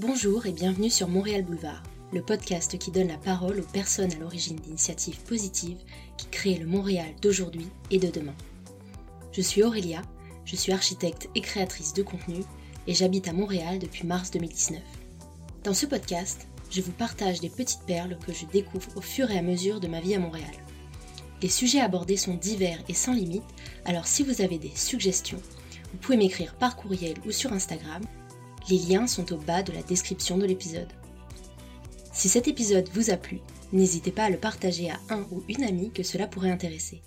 Bonjour et bienvenue sur Montréal Boulevard, le podcast qui donne la parole aux personnes à l'origine d'initiatives positives qui créent le Montréal d'aujourd'hui et de demain. Je suis Aurélia, je suis architecte et créatrice de contenu et j'habite à Montréal depuis mars 2019. Dans ce podcast, je vous partage des petites perles que je découvre au fur et à mesure de ma vie à Montréal. Les sujets abordés sont divers et sans limite, alors si vous avez des suggestions, vous pouvez m'écrire par courriel ou sur Instagram. Les liens sont au bas de la description de l'épisode. Si cet épisode vous a plu, n'hésitez pas à le partager à un ou une amie que cela pourrait intéresser.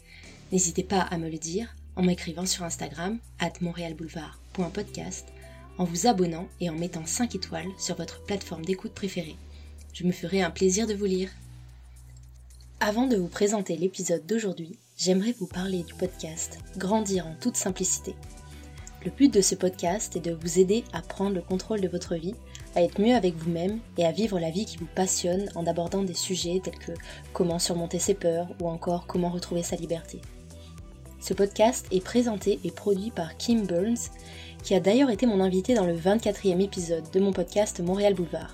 N'hésitez pas à me le dire en m'écrivant sur Instagram, at montrealboulevard.podcast, en vous abonnant et en mettant 5 étoiles sur votre plateforme d'écoute préférée. Je me ferai un plaisir de vous lire. Avant de vous présenter l'épisode d'aujourd'hui, j'aimerais vous parler du podcast Grandir en toute simplicité. Le but de ce podcast est de vous aider à prendre le contrôle de votre vie, à être mieux avec vous-même et à vivre la vie qui vous passionne en abordant des sujets tels que comment surmonter ses peurs ou encore comment retrouver sa liberté. Ce podcast est présenté et produit par Kim Burns, qui a d'ailleurs été mon invité dans le 24e épisode de mon podcast Montréal Boulevard.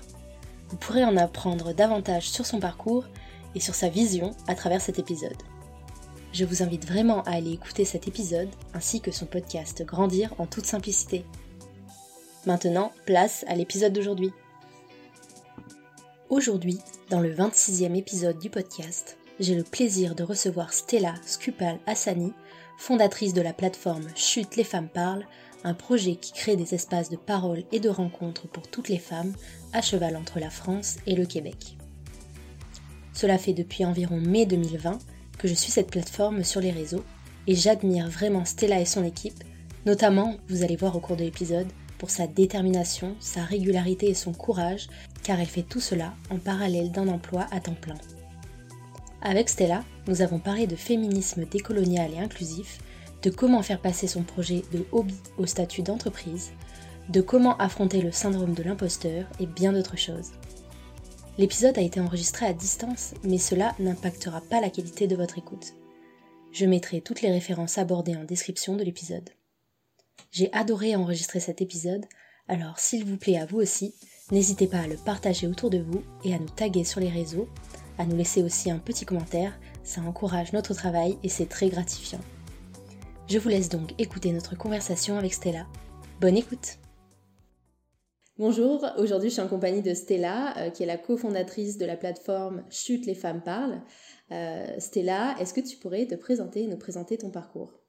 Vous pourrez en apprendre davantage sur son parcours et sur sa vision à travers cet épisode. Je vous invite vraiment à aller écouter cet épisode ainsi que son podcast Grandir en toute simplicité. Maintenant, place à l'épisode d'aujourd'hui. Aujourd'hui, dans le 26e épisode du podcast, j'ai le plaisir de recevoir Stella Skupal Hassani, fondatrice de la plateforme Chute les femmes parlent, un projet qui crée des espaces de parole et de rencontres pour toutes les femmes à cheval entre la France et le Québec. Cela fait depuis environ mai 2020 que je suis cette plateforme sur les réseaux et j'admire vraiment Stella et son équipe, notamment, vous allez voir au cours de l'épisode, pour sa détermination, sa régularité et son courage, car elle fait tout cela en parallèle d'un emploi à temps plein. Avec Stella, nous avons parlé de féminisme décolonial et inclusif, de comment faire passer son projet de hobby au statut d'entreprise, de comment affronter le syndrome de l'imposteur et bien d'autres choses. L'épisode a été enregistré à distance, mais cela n'impactera pas la qualité de votre écoute. Je mettrai toutes les références abordées en description de l'épisode. J'ai adoré enregistrer cet épisode, alors s'il vous plaît à vous aussi, n'hésitez pas à le partager autour de vous et à nous taguer sur les réseaux, à nous laisser aussi un petit commentaire, ça encourage notre travail et c'est très gratifiant. Je vous laisse donc écouter notre conversation avec Stella. Bonne écoute Bonjour, aujourd'hui je suis en compagnie de Stella, euh, qui est la cofondatrice de la plateforme Chute les femmes parlent. Euh, Stella, est-ce que tu pourrais te présenter et nous présenter ton parcours?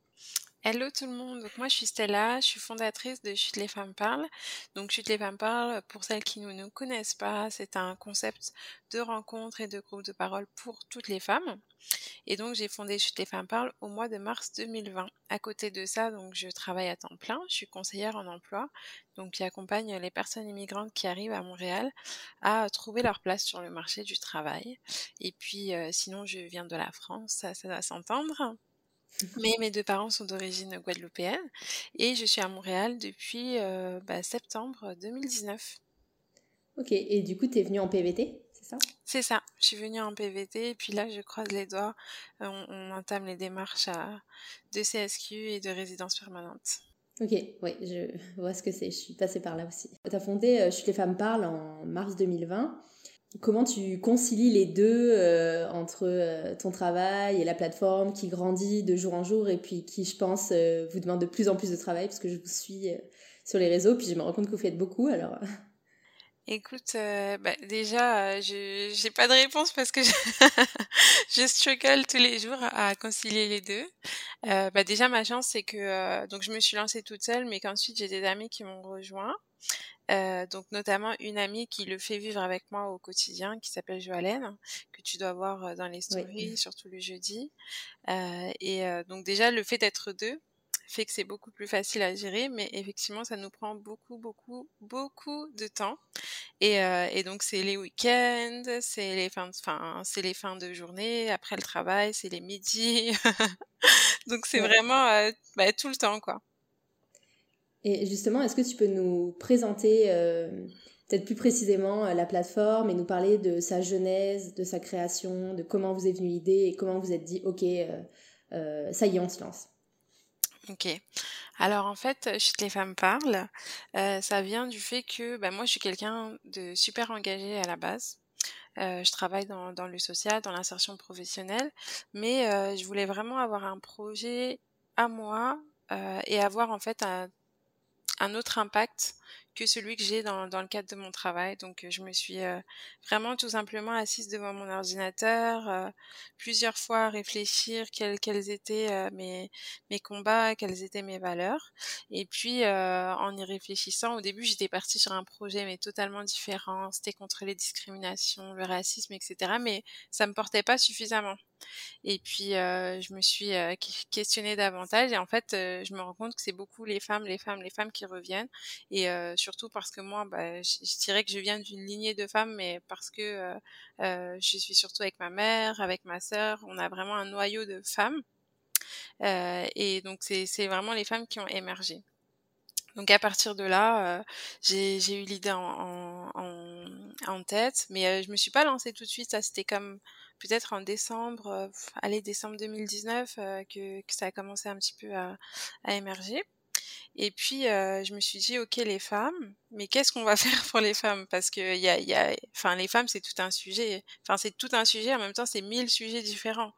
Hello tout le monde, donc moi je suis Stella, je suis fondatrice de Chute les femmes parlent. Donc Chute les femmes parlent, pour celles qui ne nous connaissent pas, c'est un concept de rencontre et de groupe de parole pour toutes les femmes. Et donc j'ai fondé Chute les femmes parlent au mois de mars 2020. À côté de ça, donc je travaille à temps plein, je suis conseillère en emploi, donc qui accompagne les personnes immigrantes qui arrivent à Montréal à trouver leur place sur le marché du travail. Et puis euh, sinon je viens de la France, ça, ça doit s'entendre. Mais mes deux parents sont d'origine guadeloupéenne et je suis à Montréal depuis euh, bah, septembre 2019. Ok, et du coup, tu es venue en PVT, c'est ça? C'est ça, je suis venue en PVT et puis là, je croise les doigts, euh, on, entame les démarches de CSQ et de résidence permanente. Ok, oui, je vois ce que c'est, je suis passée par là aussi. Tu as fondé euh, Chute les femmes parlent en mars 2020 Comment tu concilies les deux euh, entre euh, ton travail et la plateforme qui grandit de jour en jour et puis qui, je pense, euh, vous demande de plus en plus de travail parce que je vous suis sur les réseaux puis je me rends compte que vous faites beaucoup alors. Écoute, bah, déjà, je n'ai pas de réponse parce que je, je, struggle tous les jours à concilier les deux. bah, déjà, ma chance, c'est que donc je me suis lancée toute seule, mais qu'ensuite j'ai des amis qui m'ont rejoint. Euh, donc notamment une amie qui le fait vivre avec moi au quotidien, qui s'appelle Joalène, que tu dois voir euh, dans les stories, surtout le jeudi. Euh, et donc déjà le fait d'être deux fait que c'est beaucoup plus facile à gérer, mais effectivement ça nous prend beaucoup, beaucoup, beaucoup de temps. Et, et donc c'est les week-ends, c'est les fins, de, c'est les fins de journée, après le travail, c'est les midis. donc c'est vraiment bah, tout le temps quoi. Et justement, est-ce que tu peux nous présenter euh, peut-être plus précisément euh, la plateforme et nous parler de sa genèse, de sa création, de comment vous est venue l'idée et comment vous êtes dit, ok, euh, ça y est, on se lance. Ok. Alors en fait, Chute les femmes parlent, heu, ça vient du fait que, bah, moi je suis quelqu'un de super engagé à la base. Je travaille dans le social, dans l'insertion professionnelle, mais je voulais vraiment avoir un projet à moi, et avoir en fait un un autre impact que celui que j'ai dans dans le cadre de mon travail. Donc, heu, je me suis, heu, vraiment tout simplement assise devant mon ordinateur, heu, plusieurs fois à réfléchir quels quels étaient, heu, mes mes combats, quelles étaient mes valeurs et puis, heu, en y réfléchissant, au début, j'étais partie sur un projet mais totalement différent. C'était contre les discriminations, le racisme et cetera, mais ça me portait pas suffisamment et puis, heu, je me suis, ques questionnée davantage et en fait, heu, je me rends compte que c'est beaucoup les femmes, les femmes, les femmes qui reviennent et heu, surtout parce que moi, bah, je dirais que je viens d'une lignée de femmes, mais parce que, heu heu, je suis surtout avec ma mère, avec ma sœur, on a vraiment un noyau de femmes, heu et donc c'est vraiment les femmes qui ont émergé. Donc à partir de là, j'ai eu l'idée en tête, mais heu, je me suis pas lancée tout de suite. Ça, c'était comme peut-être en décembre, heu, allez décembre 2019, heu, que ça a commencé un petit peu à émerger et puis, heu, je me suis dit: «OK, les femmes, mais qu'est-ce qu'on va faire pour les femmes?» parce qu'il y a y a enfin les femmes, c'est tout un sujet. Enfin, c'est tout un sujet, en même temps, c'est 1000 sujets différents.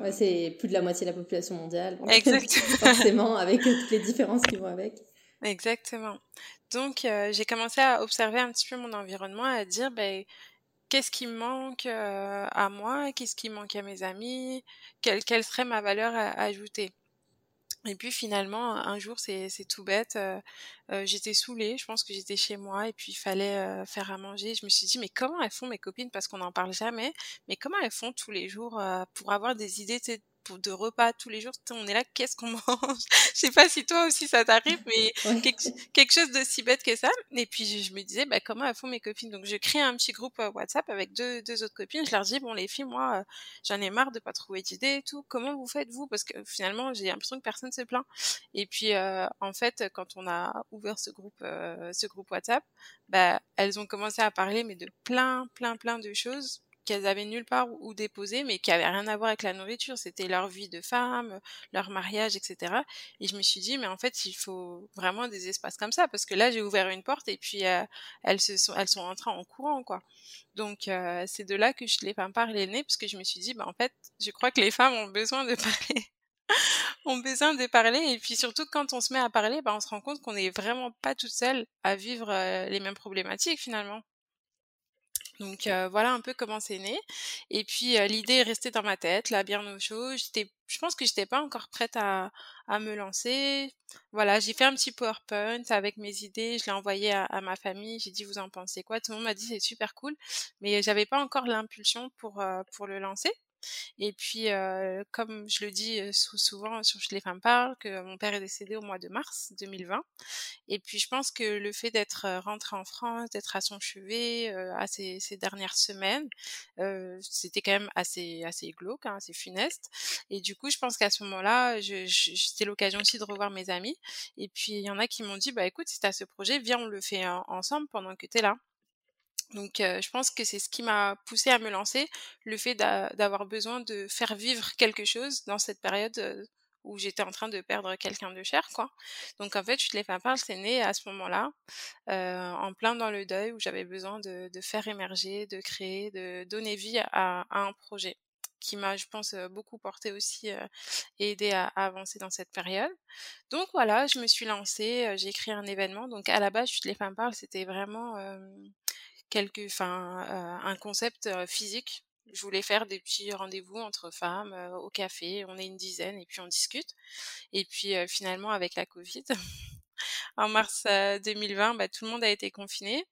Ouais, Hem c'est plus de la moitié de la population mondiale, donc Exact. forcément avec, toutes les différences qui vont avec. Exactement. Donc heu, j'ai commencé à observer un petit peu mon environnement, à dire: «Beh, qu'est-ce qui me manque, à moi? Qu'est-ce qui manque à mes amis? Quelle quelle serait ma valeur a ajoutée?» Et puis finalement, un jour, c'est tout bête, heu heu, j'étais saoulée, je pense que j'étais chez moi et puis il fallait, heu, faire à manger. Je me suis dit: «Mais comment elles font mes copines?» parce qu'on n'en parle jamais, mais comment elles font tous les jours, pour avoir des idées, de repas tous les jours? On est là, qu'est-ce qu'on mange? Je sais pas si toi aussi ça t'arrive, mais Ouais. quelque quelque chose d'aussi bête que ça et puis je je me disais: «Bah, comment elles font mes copines?» donc je crée un petit groupe, heu, WhatsApp avec 2- 2 autres copines. Je leur dis: «Bon les filles, moi, heu, j'en ai marre de pas trouver d'idées et tout. Comment vous faites vous?» parce que finalement, j'ai l'impression que personne se plaint et puis, heu, en fait, quand on a ouvert ce groupe, ce groupe WhatsApp, bah, elles ont commencé à parler, mais de plein, plein, plein de choses qu'elles avaient nulle part où déposer, mais qui avaient rien à voir avec la nourriture. C'était leur vie de femme, leur mariage et cetera et je me suis dit: «Mais en fait, il faut vraiment des espaces comme ça» parce que là, j'ai ouvert une porte et puis, heu, elles se sont elles sont rentrées en courant, quoi. Donc heu, c'est de là que Chute les femmes parlent est né parce que je me suis dit: «Bah, en fait, je crois que les femmes ont besoin de parler, ont besoin de parler» et puis surtout quand on se met à parler, bah, on se rend compte qu'on est vraiment pas toutes seules à vivre, heu, les mêmes problématiques, finalement. Donc heu, voilà un peu comment c'est né et puis, heu, l'idée est restée dans ma tête là bien au chaud. J'étais je pense que j'étais pas encore prête à à me lancer. Voilà, j'ai fait un petit PowerPoint avec mes idées, je l'ai envoyé à à ma famille, j'ai dit: «Vous en pensez quoi?» tout le monde m'a dit: «C'est super cool», mais j'avais pas encore l'impulsion pour, heu, pour le lancer et puis, heu, comme je le dis, sou souvent sur les femmes parlent, que mon père est décédé au mois de mars 2020 et puis je pense que le fait d'être, heu, rentrée en France, d'être à son chevet, à ces dernières semaines, c'était quand même assez assez glauque, hein, assez funeste. Et du coup, je pense qu'à ce moment-là, c'était l'occasion aussi de revoir mes amis. Et puis il y en a qui m'ont dit: «Bah, écoute, si tu as ce projet, viens, on le fait en ensemble pendant que tu es là». Donc heu, je pense que c'est ce qui m'a poussée à me lancer, le fait d'a d'avoir besoin de faire vivre quelque chose dans cette période, où j'étais en train de perdre quelqu'un de cher, quoi. Donc en fait, Chute les femmes parlent, c'est né à ce moment-là, heu, en plein dans le deuil où j'avais besoin de de faire émerger, de créer, de donner vie à à un projet qui m'a, je pense, beaucoup portée aussi, heu et aidé à à avancer dans cette période. Donc voilà, je me suis lancée, j'ai créé un événement. Donc à la base, Chute les femmes parlent, c'était vraiment, quelque enfin, heu, un concept, heu, physique. Je voulais faire des petits rendez-vous entre femmes, heu, au café. On est une dizaine et puis on discute et puis, finalement avec la covid, en mars, heu, 2020, bah, tout le monde a été confiné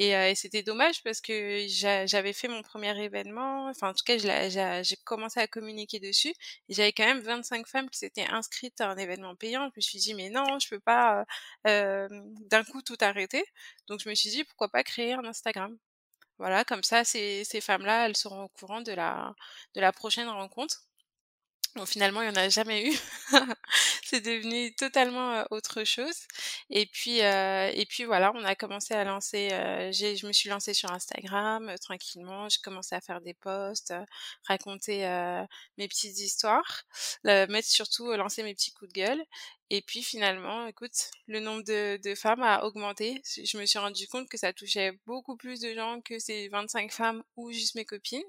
et heu et c'était dommage parce que j'a j'avais fait mon 1er événement, enfin en tout cas j'ai commencé à communiquer dessus j'avais quand même 25 femmes qui s'étaient inscrites à un événement payant. Je me suis dit: «Mais non, je peux pas, heu, hem, d'un coup tout arrêter». Donc je me suis dit: «Pourquoi pas créer un Instagram?» voilà, comme ça ces femmes-là, elles seront au courant de la prochaine rencontre. Bon finalement, il y en a jamais eu. C'est devenu totalement, autre chose et puis, heu et puis voilà, on a commencé à lancer, j'ai je me suis lancée sur Instagram, tranquillement. J'ai commencé à faire des posts, raconter, mes petites histoires, mettre surtout lancer mes petits coups de gueule Et puis finalement, écoute, le nombre de, femmes a augmenté. Je me suis rendu compte que ça touchait beaucoup plus de gens que ces 25 femmes ou juste mes copines.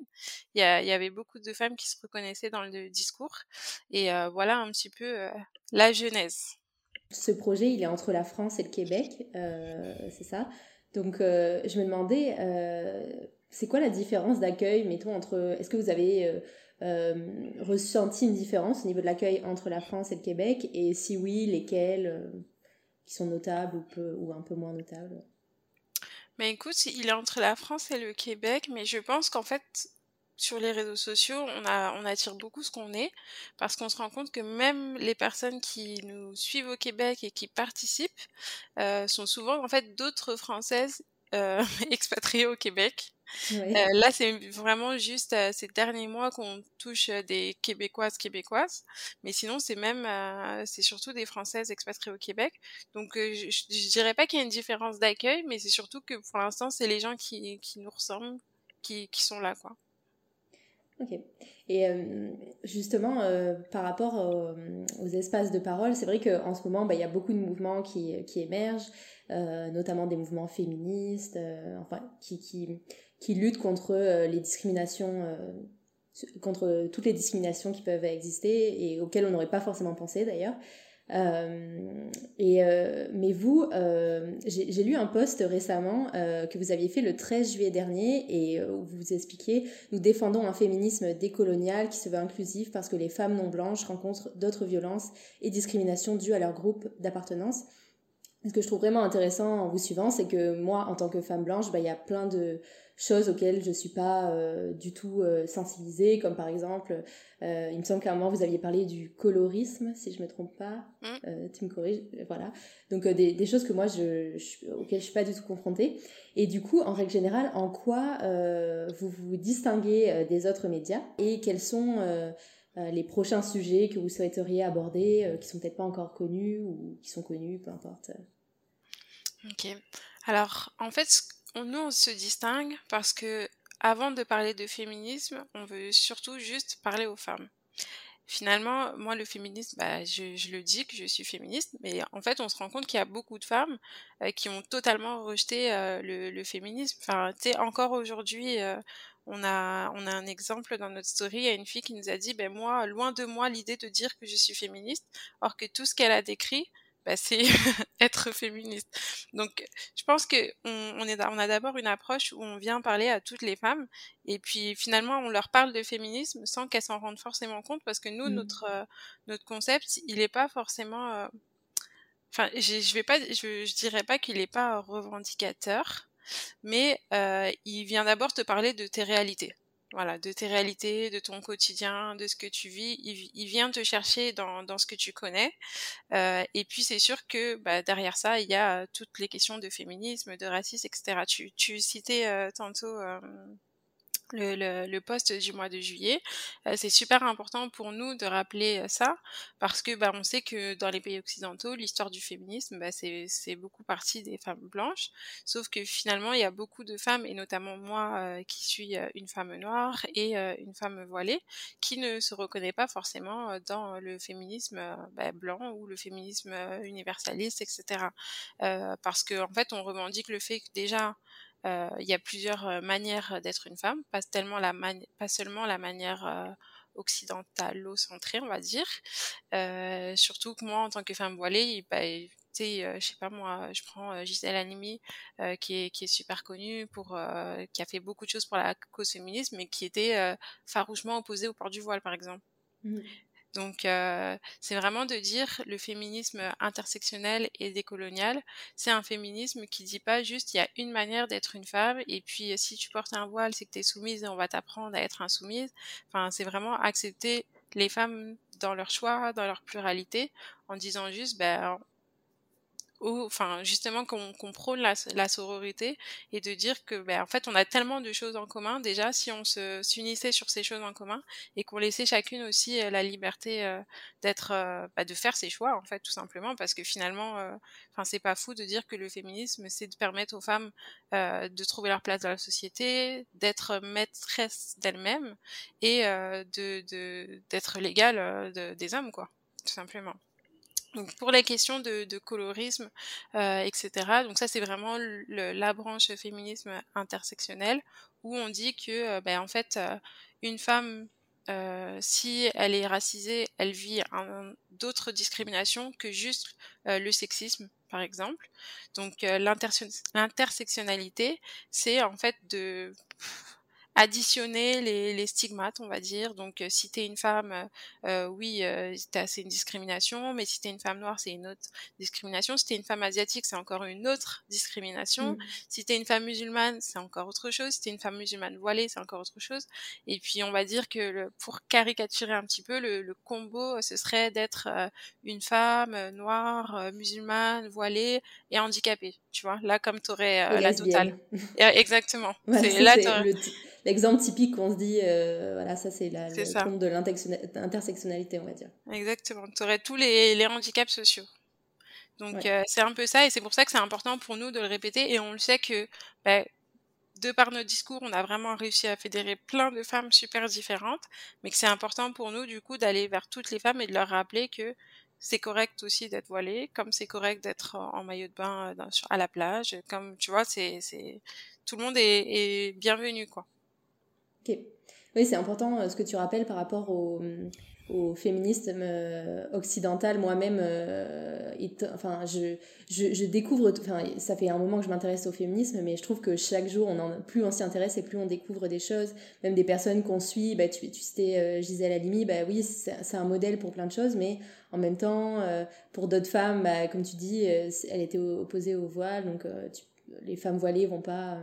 Il y, avait beaucoup de femmes qui se reconnaissaient dans le discours. Et euh, voilà un petit peu euh, la genèse. Ce projet, il est entre la France et le Québec, euh, c'est ça. Donc je me demandais, c'est quoi la différence d'accueil, mettons, entre... Est-ce que vous avez ressenti une différence au niveau de l'accueil entre la France et le Québec? Et si oui, lesquels euh, qui sont notables ou, peu, ou un peu moins notables? Mais écoute, il est entre la France et le Québec, mais je pense qu'en fait, sur les réseaux sociaux, on, a, on attire beaucoup ce qu'on est, parce qu'on se rend compte que même les personnes qui nous suivent au Québec et qui participent euh, sont souvent en fait d'autres Françaises euh, expatriées au Québec. Euh, là, c'est vraiment juste euh, ces derniers mois qu'on touche euh, des Québécoises québécoises, mais sinon c'est même c'est surtout des Françaises expatriées au Québec. Donc je, je, dirais pas qu'il y a une différence d'accueil, mais c'est surtout que pour l'instant c'est les gens qui, qui nous ressemblent qui, qui sont là quoi. Ok. Et justement, par rapport aux, espaces de parole, c'est vrai qu'en ce moment, bah, il y a beaucoup de mouvements qui, qui émergent, notamment des mouvements féministes, enfin, qui, qui, qui lutte contre euh, les discriminations, euh, contre toutes les discriminations qui peuvent exister et auxquelles on n'aurait pas forcément pensé d'ailleurs. Euh, et mais vous, j'ai lu un post récemment que vous aviez fait le 13 juillet dernier et où vous expliquiez nous défendons un féminisme décolonial qui se veut inclusif parce que les femmes non blanches rencontrent d'autres violences et discriminations dues à leur groupe d'appartenance. Ce que je trouve vraiment intéressant en vous suivant, c'est que moi, en tant que femme blanche, bah, il y a plein de, choses auxquelles je ne suis pas euh, du tout euh, sensibilisée, comme par exemple, euh, il me semble qu'à un moment vous aviez parlé du colorisme, si je ne me trompe pas, mmh. tu me corriges, voilà. Donc des, des, choses que moi, je, auxquelles je ne suis pas du tout confrontée. Et du coup, en règle générale, en quoi vous vous distinguez des autres médias? Et quels sont les prochains sujets que vous souhaiteriez aborder, qui sont peut-être pas encore connus ou qui sont connus, peu importe? Ok. Alors, en fait, nous, on se distingue parce que avant de parler de féminisme, on veut surtout juste parler aux femmes. Finalement, moi, le féminisme, bah, je, le dis que je suis féministe, mais en fait, on se rend compte qu'il y a beaucoup de femmes euh, qui ont totalement rejeté euh, le, féminisme. Enfin, tu encore aujourd'hui, euh, on a, on a un exemple dans notre story, il y a une fille qui nous a dit, ben moi, loin de moi l'idée de dire que je suis féministe, or que tout ce qu'elle a décrit, bah, c'est être féministe. Donc, je pense que on, est, on a d'abord une approche où on vient parler à toutes les femmes, et puis finalement on leur parle de féminisme sans qu'elles s'en rendent forcément compte, parce que nous, mmh. notre euh, notre concept, il n'est pas forcément, euh, enfin, je vais pas, je, je dirais pas qu'il n'est pas revendicateur, mais euh, il vient d'abord te parler de tes réalités voilà, de tes réalités, de ton quotidien, de ce que tu vis. Il, vient te chercher dans, dans ce que tu connais. Euh, et puis c'est sûr que bah, derrière ça, il y a toutes les questions de féminisme, de racisme, etc. Tu, tu citais euh, tantôt euh, le, le, le, poste du mois de juillet. Euh, c'est super important pour nous de rappeler euh, ça parce que bah, on sait que dans les pays occidentaux, l'histoire du féminisme, bah, c'est beaucoup partie des femmes blanches. Sauf que finalement, il y a beaucoup de femmes, et notamment moi euh, qui suis une femme noire et une femme voilée, qui ne se reconnaît pas forcément dans le féminisme bah, blanc ou le féminisme universaliste, etc. parce qu'en en fait, on revendique le fait que déjà, euh, il y a plusieurs euh, manières d'être une femme, pas, tellement la pas seulement la manière euh, occidentalo-centrée, on va dire. Euh, surtout que moi, en tant que femme voilée, bah, tu sais, euh, je sais pas moi, je prends Gisèle Halimi, euh, qui, est, qui est super connue pour, qui a fait beaucoup de choses pour la cause féministe, mais qui était farouchement opposée au port du voile, par exemple. Mmh. Donc euh, c'est vraiment de dire le féminisme intersectionnel et décolonial, c'est un féminisme qui dit pas juste il y a une manière d'être une femme et puis si tu portes un voile c'est que tu es soumise et on va t'apprendre à être insoumise. Enfin c'est vraiment accepter les femmes dans leur choix, dans leur pluralité en disant juste ben enfin justement qu'on prône la, la, sororité et de dire que ben, en fait on a tellement de choses en commun. Déjà si on se s'unissait sur ces choses en commun et qu'on laissait chacune aussi euh, la liberté euh, d'être euh, bah, de faire ses choix en fait tout simplement. Parce que finalement enfin c'est pas fou de dire que le féminisme c'est de permettre aux femmes de trouver leur place dans la société d'être maîtresse d'elles-mêmes et de d'être légale des hommes quoi tout simplement Donc pour les questions de, colorisme, euh, etc. Donc ça c'est vraiment la branche féminisme intersectionnel où on dit que euh, ben, en fait euh, une femme si elle est racisée, elle vit d'autres discriminations que juste le sexisme par exemple. Donc l'intersectionnalité, c'est en fait de additionner les, les, stigmates, on va dire. Donc, euh, si tu es une femme, euh, euh oui, euh, c'est une discrimination, mais si tu es une femme noire, c'est une autre discrimination. Si tu es une femme asiatique, c'est encore une autre discrimination. Mmh. Si tu es une femme musulmane, c'est encore autre chose. Si tu es une femme musulmane voilée, c'est encore autre chose. Et puis, on va dire que le, pour caricaturer un petit peu, le, le combo, ce serait d'être une femme noire, musulmane, voilée et handicapée. Tu vois, là, comme tu aurais la totale. Exactement. c'est là, l'exemple typique qu'on se dit, euh, voilà, ça c'est la, le compte de l'intersectionnalité, on va dire. Exactement. Tu aurais tous les, les, handicaps sociaux. Donc euh, c'est un peu ça, et c'est pour ça que c'est important pour nous de le répéter, et on le sait que bah, de par notre discours, on a vraiment réussi à fédérer plein de femmes super différentes, mais que c'est important pour nous du coup d'aller vers toutes les femmes et de leur rappeler que c'est correct aussi d'être voilée, comme c'est correct d'être en maillot de bain euh, à la plage, comme tu vois, c'est, c'est tout le monde est, est bienvenu quoi. Ok. Oui, c'est important euh, ce que tu rappelles par rapport au, au féminisme euh, occidental. Moi-même, euh, enfin, je, je, je, découvre, enfin, ça fait un moment que je m'intéresse au féminisme, mais je trouve que chaque jour, on en, plus on s'y intéresse et plus on découvre des choses, même des personnes qu'on suit. Bah, tu, tu citais Gisèle Halimi, bah oui, c'est un modèle pour plein de choses, mais en même temps, pour d'autres femmes, bah, comme tu dis, elle était opposée au voile, donc les femmes voilées vont pas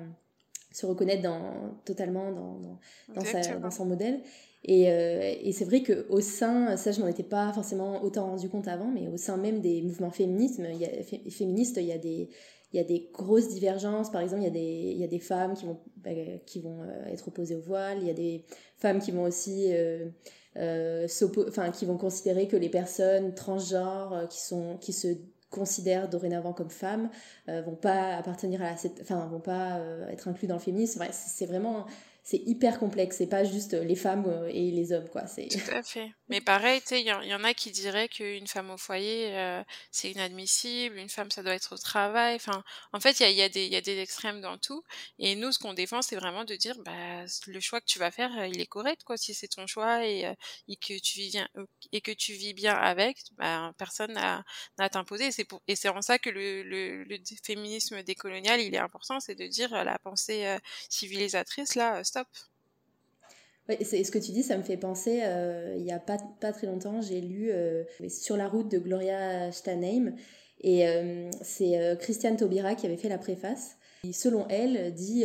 se reconnaître dans, totalement dans, dans, sa, dans son modèle. Et, euh, et c'est vrai qu'au sein, ça je m'en étais pas forcément autant rendu compte avant, mais au sein même des mouvements y a, féministes, il y a des il y a des grosses divergences. Par exemple, il y a des, il y a des femmes qui vont, bah, qui vont euh, être opposées au voile. Il y a des femmes qui vont aussi euh, euh enfin, qui vont considérer que les personnes transgenres qui, sont, qui se considèrent dorénavant comme femmes euh, vont pas appartenir à enfin vont pas être inclus dans le féminisme c'est vraiment c'est hyper complexe. C'est pas juste les femmes euh, et les hommes, quoi. C'est... Tout à fait. Mais pareil, il y, en a qui diraient qu'une femme au foyer, euh, c'est inadmissible, une femme, ça doit être au travail. Enfin, en fait, il y a, y a, des extrêmes dans tout. Et nous, ce qu'on défend, c'est vraiment de dire, bah, le choix que tu vas faire, il est correct, quoi. Si c'est ton choix et, euh, et, que tu vis bien, et que tu vis bien avec, bah, personne n'a, n'a t'imposer. Et c'est, pour, et c'est en ça que le, le, le, féminisme décolonial, il est important, c'est de dire la pensée civilisatrice, là, stop c'est ce que tu dis, ça me fait penser, euh, il n'y a pas, très longtemps, j'ai lu euh, Sur la route de Gloria Steinem, et euh, c'est Christiane Taubira qui avait fait la préface. Et selon elle, dit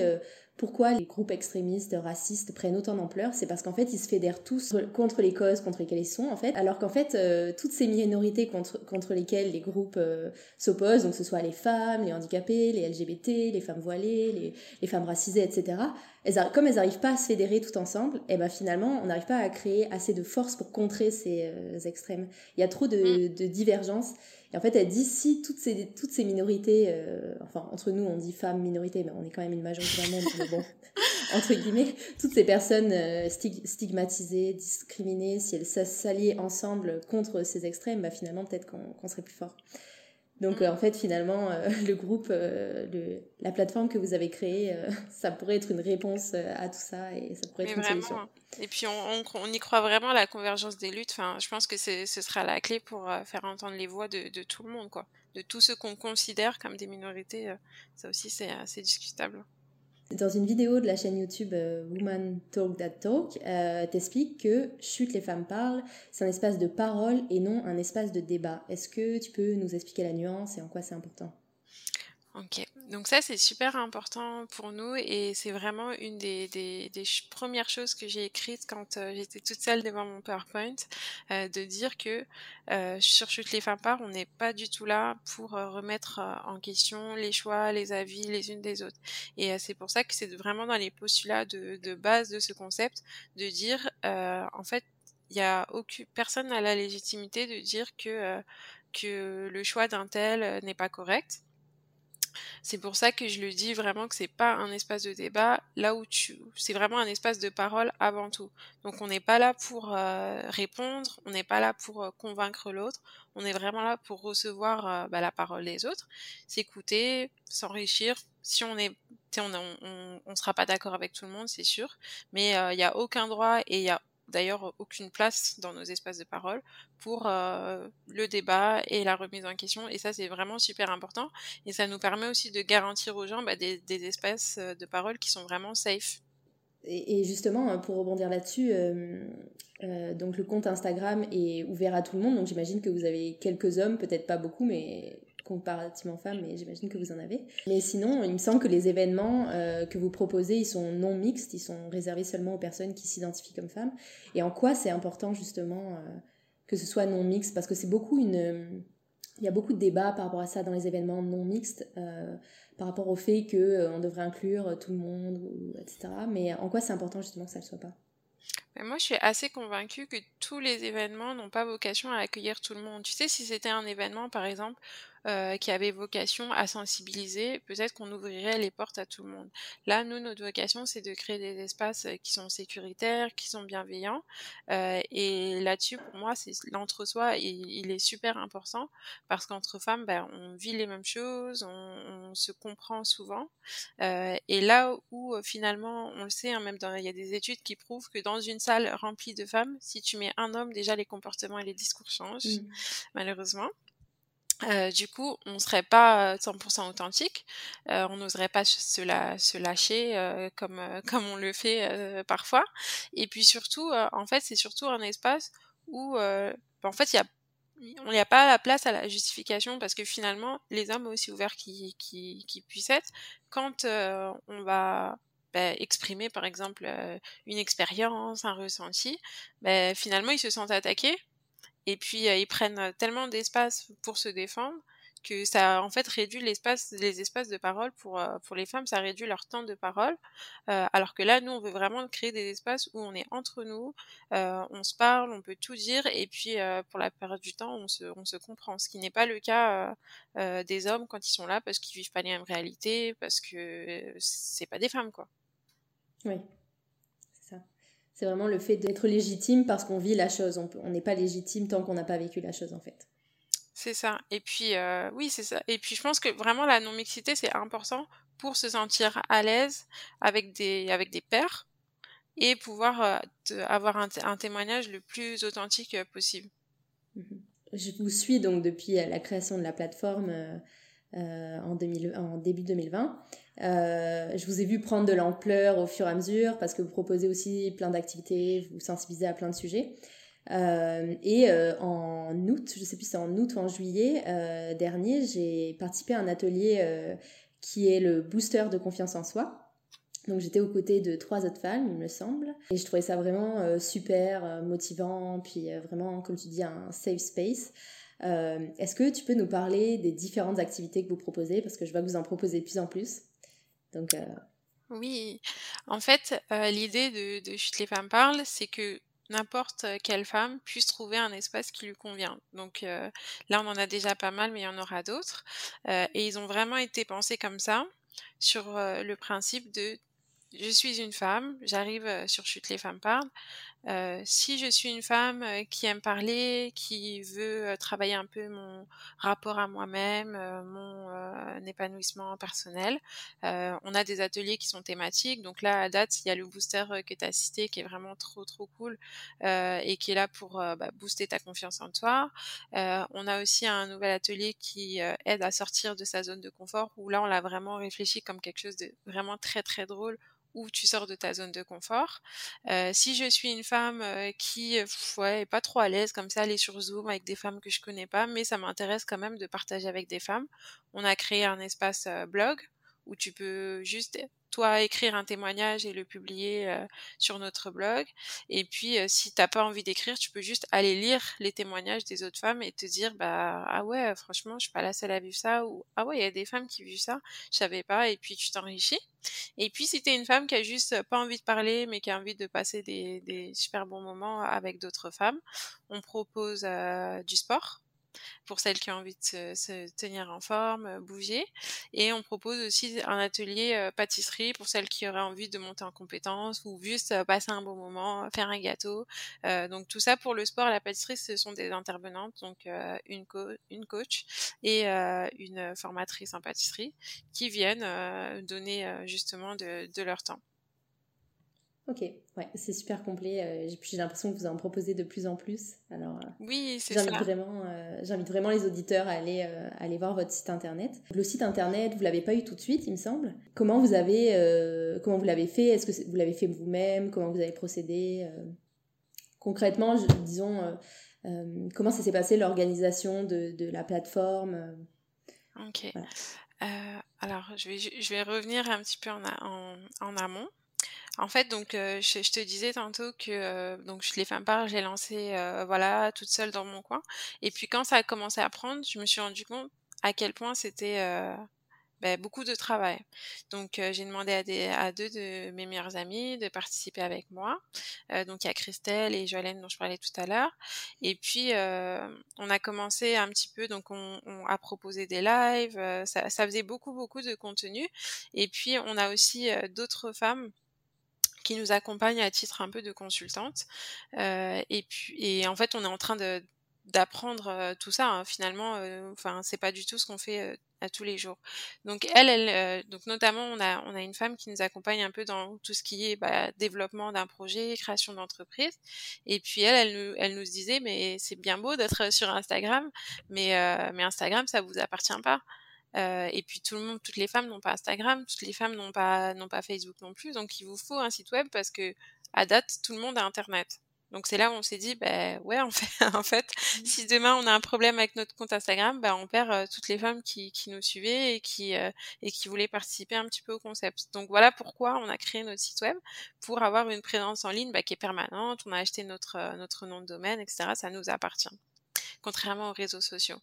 pourquoi les groupes extrémistes, racistes prennent autant d'ampleur C'est parce qu'en fait, ils se fédèrent tous contre les causes contre lesquelles ils sont, en fait. Alors qu'en fait, euh, toutes ces minorités contre, contre lesquelles les groupes euh, s'opposent, donc que ce soit les femmes, les handicapés, les LGBT, les femmes voilées, les, les femmes racisées, etc., elles, comme elles n'arrivent pas à se fédérer tout ensemble, et eh ben finalement, on n'arrive pas à créer assez de force pour contrer ces euh, extrêmes. Il y a trop de, mm. de divergences. Et en fait, elle dit si toutes ces, toutes ces minorités, euh, enfin, entre nous, on dit femmes, minorités, mais on est quand même une majorité dans le monde, mais bon, entre guillemets, toutes ces personnes euh, stigmatisées, discriminées, si elles s'alliaient ensemble contre ces extrêmes, bah, finalement, peut-être qu'on serait plus fort. Donc euh, en fait finalement euh, le groupe, euh, le, la plateforme que vous avez créée, ça pourrait être une réponse à tout ça et ça pourrait être une solution. Et puis on, on, y croit vraiment à la convergence des luttes. Enfin, je pense que ce sera la clé pour faire entendre les voix de, de, tout le monde, quoi. De tous ceux qu'on considère comme des minorités. ça aussi c'est assez discutable dans une vidéo de la chaîne YouTube euh, Woman Talk That Talk, euh, t'expliques que Chute les femmes parlent, c'est un espace de parole et non un espace de débat. Est-ce que tu peux nous expliquer la nuance et en quoi c'est important? Ok, donc ça c'est super important pour nous et c'est vraiment une des, des, des, premières choses que j'ai écrites quand euh, j'étais toute seule devant mon PowerPoint, euh, de dire que euh, sur Chute les femmes parlent, on n'est pas du tout là pour euh, remettre en question les choix, les avis les unes des autres. Et c'est pour ça que c'est vraiment dans les postulats de, de, base de ce concept de dire en fait il y a aucune personne n'a la légitimité de dire que que le choix d'un tel n'est pas correct C'est pour ça que je le dis vraiment que c'est pas un espace de débat là où tu c'est vraiment un espace de parole avant tout. Donc on n'est pas là pour euh, répondre, on n'est pas là pour euh, convaincre l'autre, on est vraiment là pour recevoir euh, bah, la parole des autres, s'écouter, s'enrichir. Si on est on, on, sera pas d'accord avec tout le monde, c'est sûr, mais il n'y a aucun droit et il y a d'ailleurs aucune place dans nos espaces de parole pour euh, le débat et la remise en question. Et ça, c'est vraiment super important. Et ça nous permet aussi de garantir aux gens bah, des, espaces euh, de parole qui sont vraiment safe. Et, justement, hein, pour rebondir là-dessus, euh, donc le compte Instagram est ouvert à tout le monde. Donc j'imagine que vous avez quelques hommes, peut-être pas beaucoup, mais comparativement femmes, mais j'imagine que vous en avez. Mais sinon, il me semble que les événements euh, que vous proposez, ils sont non mixtes, ils sont réservés seulement aux personnes qui s'identifient comme femmes. Et en quoi c'est important justement euh, que ce soit non mixte? Parce que c'est beaucoup une... Il y a beaucoup de débats par rapport à ça dans les événements non mixtes, euh, par rapport au fait qu'on devrait inclure tout le monde, etc. Mais en quoi c'est important justement que ça ne le soit pas? Moi, je suis assez convaincue que tous les événements n'ont pas vocation à accueillir tout le monde. Tu sais, si c'était un événement, par exemple, euh, qui avait vocation à sensibiliser, peut-être qu'on ouvrirait les portes à tout le monde. Là, nous, notre vocation, c'est de créer des espaces euh, qui sont sécuritaires, qui sont bienveillants. Euh, et là-dessus, pour moi, c'est l'entre-soi, il, il, est super important parce qu'entre femmes, ben, on vit les mêmes choses, on, on se comprend souvent. Euh, et là où finalement, on le sait, hein, même dans, il y a des études qui prouvent que dans une salle remplie de femmes, si tu mets un homme, déjà les comportements et les discours changent, mmh. malheureusement. Euh, du coup, on ne serait pas 100% authentique, euh, on n'oserait pas se, se lâcher euh, comme, comme on le fait parfois. Et puis surtout, en fait, c'est surtout un espace où, en fait, il y a on n'y a pas la place à la justification parce que finalement, les hommes aussi ouverts qui, qui, qui puissent être, quand on va bah, exprimer par exemple une expérience, un ressenti, bah, finalement ils se sentent attaqués et puis ils prennent tellement d'espace pour se défendre que ça en fait réduit l'espace les espaces de parole pour pour les femmes ça réduit leur temps de parole alors que là nous on veut vraiment créer des espaces où on est entre nous on se parle on peut tout dire et puis pour la période du temps on se on se comprend ce qui n'est pas le cas des hommes quand ils sont là parce qu'ils vivent pas les mêmes réalités parce que c'est pas des femmes quoi. Oui c'est vraiment le fait d'être légitime parce qu'on vit la chose. On n'est pas légitime tant qu'on n'a pas vécu la chose, en fait. C'est ça. Et puis, euh, oui, c'est ça. Et puis, je pense que vraiment, la non-mixité, c'est important pour se sentir à l'aise avec des, avec des pairs et pouvoir euh, avoir un, témoignage le plus authentique euh, possible. Mhm. Je vous suis donc depuis la création de la plateforme en, 2000, en début 2020. Euh, je vous ai vu prendre de l'ampleur au fur et à mesure parce que vous proposez aussi plein d'activités, vous sensibilisez à plein de sujets. Euh, et euh, en août, je sais plus si c'est en août ou en juillet dernier, j'ai participé à un atelier qui est le booster de confiance en soi. Donc j'étais aux côtés de trois autres femmes, il me semble, et je trouvais ça vraiment super motivant, puis vraiment, comme tu dis, un safe space. Est-ce que tu peux nous parler des différentes activités que vous proposez? Parce que je vois que vous en proposez de plus en plus. Donc, euh, Oui, en fait, euh, l'idée de, de Chute les femmes parlent, c'est que n'importe quelle femme puisse trouver un espace qui lui convient. Donc euh, là, on en a déjà pas mal, mais il y en aura d'autres. et ils ont vraiment été pensés comme ça, sur le principe de je suis une femme, j'arrive sur Chute les femmes parlent. Euh, si je suis une femme qui aime parler, qui veut travailler un peu mon rapport à moi-même, mon épanouissement personnel, on a des ateliers qui sont thématiques. Donc là, à date, il y a le booster que tu as cité qui est vraiment trop trop cool et qui est là pour bah, booster ta confiance en toi. on a aussi un nouvel atelier qui aide à sortir de sa zone de confort où là, on l'a vraiment réfléchi comme quelque chose de vraiment très très drôle où tu sors de ta zone de confort. Euh, si je suis une femme euh, qui ouais, est pas trop à l'aise comme ça, aller sur Zoom avec des femmes que je connais pas, mais ça m'intéresse quand même de partager avec des femmes, on a créé un espace euh, blog où tu peux juste toi écrire un témoignage et le publier euh, sur notre blog. Et puis euh, si t'as pas envie d'écrire, tu peux juste aller lire les témoignages des autres femmes et te dire bah ah ouais franchement je suis pas la seule à vivre ça ou ah ouais il y a des femmes qui vivent ça, je savais pas et puis tu t'enrichis. Et puis si t'es une femme qui a juste pas envie de parler mais qui a envie de passer des, super bons moments avec d'autres femmes, on propose euh, du sport pour celles qui ont envie de se, tenir en forme, bouger. Et on propose aussi un atelier pâtisserie pour celles qui auraient envie de monter en compétences ou juste passer un bon moment, faire un gâteau. donc tout ça pour le sport la pâtisserie, ce sont des intervenantes, donc une coach et une formatrice en pâtisserie qui viennent donner justement de leur temps. Ok, ouais, c'est super complet. Euh, j'ai l'impression que vous en proposez de plus en plus. Alors, euh, oui, c'est ça. Vraiment, euh, j'invite vraiment les auditeurs à aller, aller voir votre site internet. Le site internet, vous l'avez pas eu tout de suite, il me semble. Comment vous avez, comment vous l'avez fait? Est-ce que vous l'avez fait vous-même? Comment vous avez procédé Concrètement, disons, comment ça s'est passé l'organisation de, de, la plateforme Ok. alors, je vais, je vais revenir un petit peu en, en, en amont. En fait, donc, euh, je, te disais tantôt que euh, donc les femmes parlent, j'ai lancé euh, voilà toute seule dans mon coin. Et puis quand ça a commencé à prendre, je me suis rendu compte à quel point c'était ben, beaucoup de travail. Donc j'ai demandé à, des, à deux de mes meilleures amies de participer avec moi. donc il y a Christelle et Joëlène dont je parlais tout à l'heure. Et puis on a commencé un petit peu, donc on, a proposé des lives. Ça, ça, faisait beaucoup beaucoup de contenu. Et puis on a aussi d'autres femmes qui nous accompagne à titre un peu de consultante. Euh, et puis, et en fait, on est en train d'apprendre euh, tout ça hein. finalement euh, enfin c'est pas du tout ce qu'on fait à tous les jours donc elle elle donc notamment on a on a une femme qui nous accompagne un peu dans tout ce qui est bah, développement d'un projet création d'entreprise et puis elle elle nous elle nous disait mais c'est bien beau d'être sur Instagram mais mais Instagram ça vous appartient pas euh, et puis tout le monde, toutes les femmes n'ont pas Instagram, toutes les femmes n'ont pas n'ont pas Facebook non plus. Donc il vous faut un site web parce que à date tout le monde a Internet. Donc c'est là où on s'est dit, bah ouais, en fait, en fait, mmh. si demain on a un problème avec notre compte Instagram, bah on perd euh, toutes les femmes qui, qui nous suivaient et qui euh, et qui voulaient participer un petit peu au concept. Donc voilà pourquoi on a créé notre site web pour avoir une présence en ligne bah, qui est permanente. On a acheté notre notre nom de domaine, etc. Ça nous appartient contrairement aux réseaux sociaux.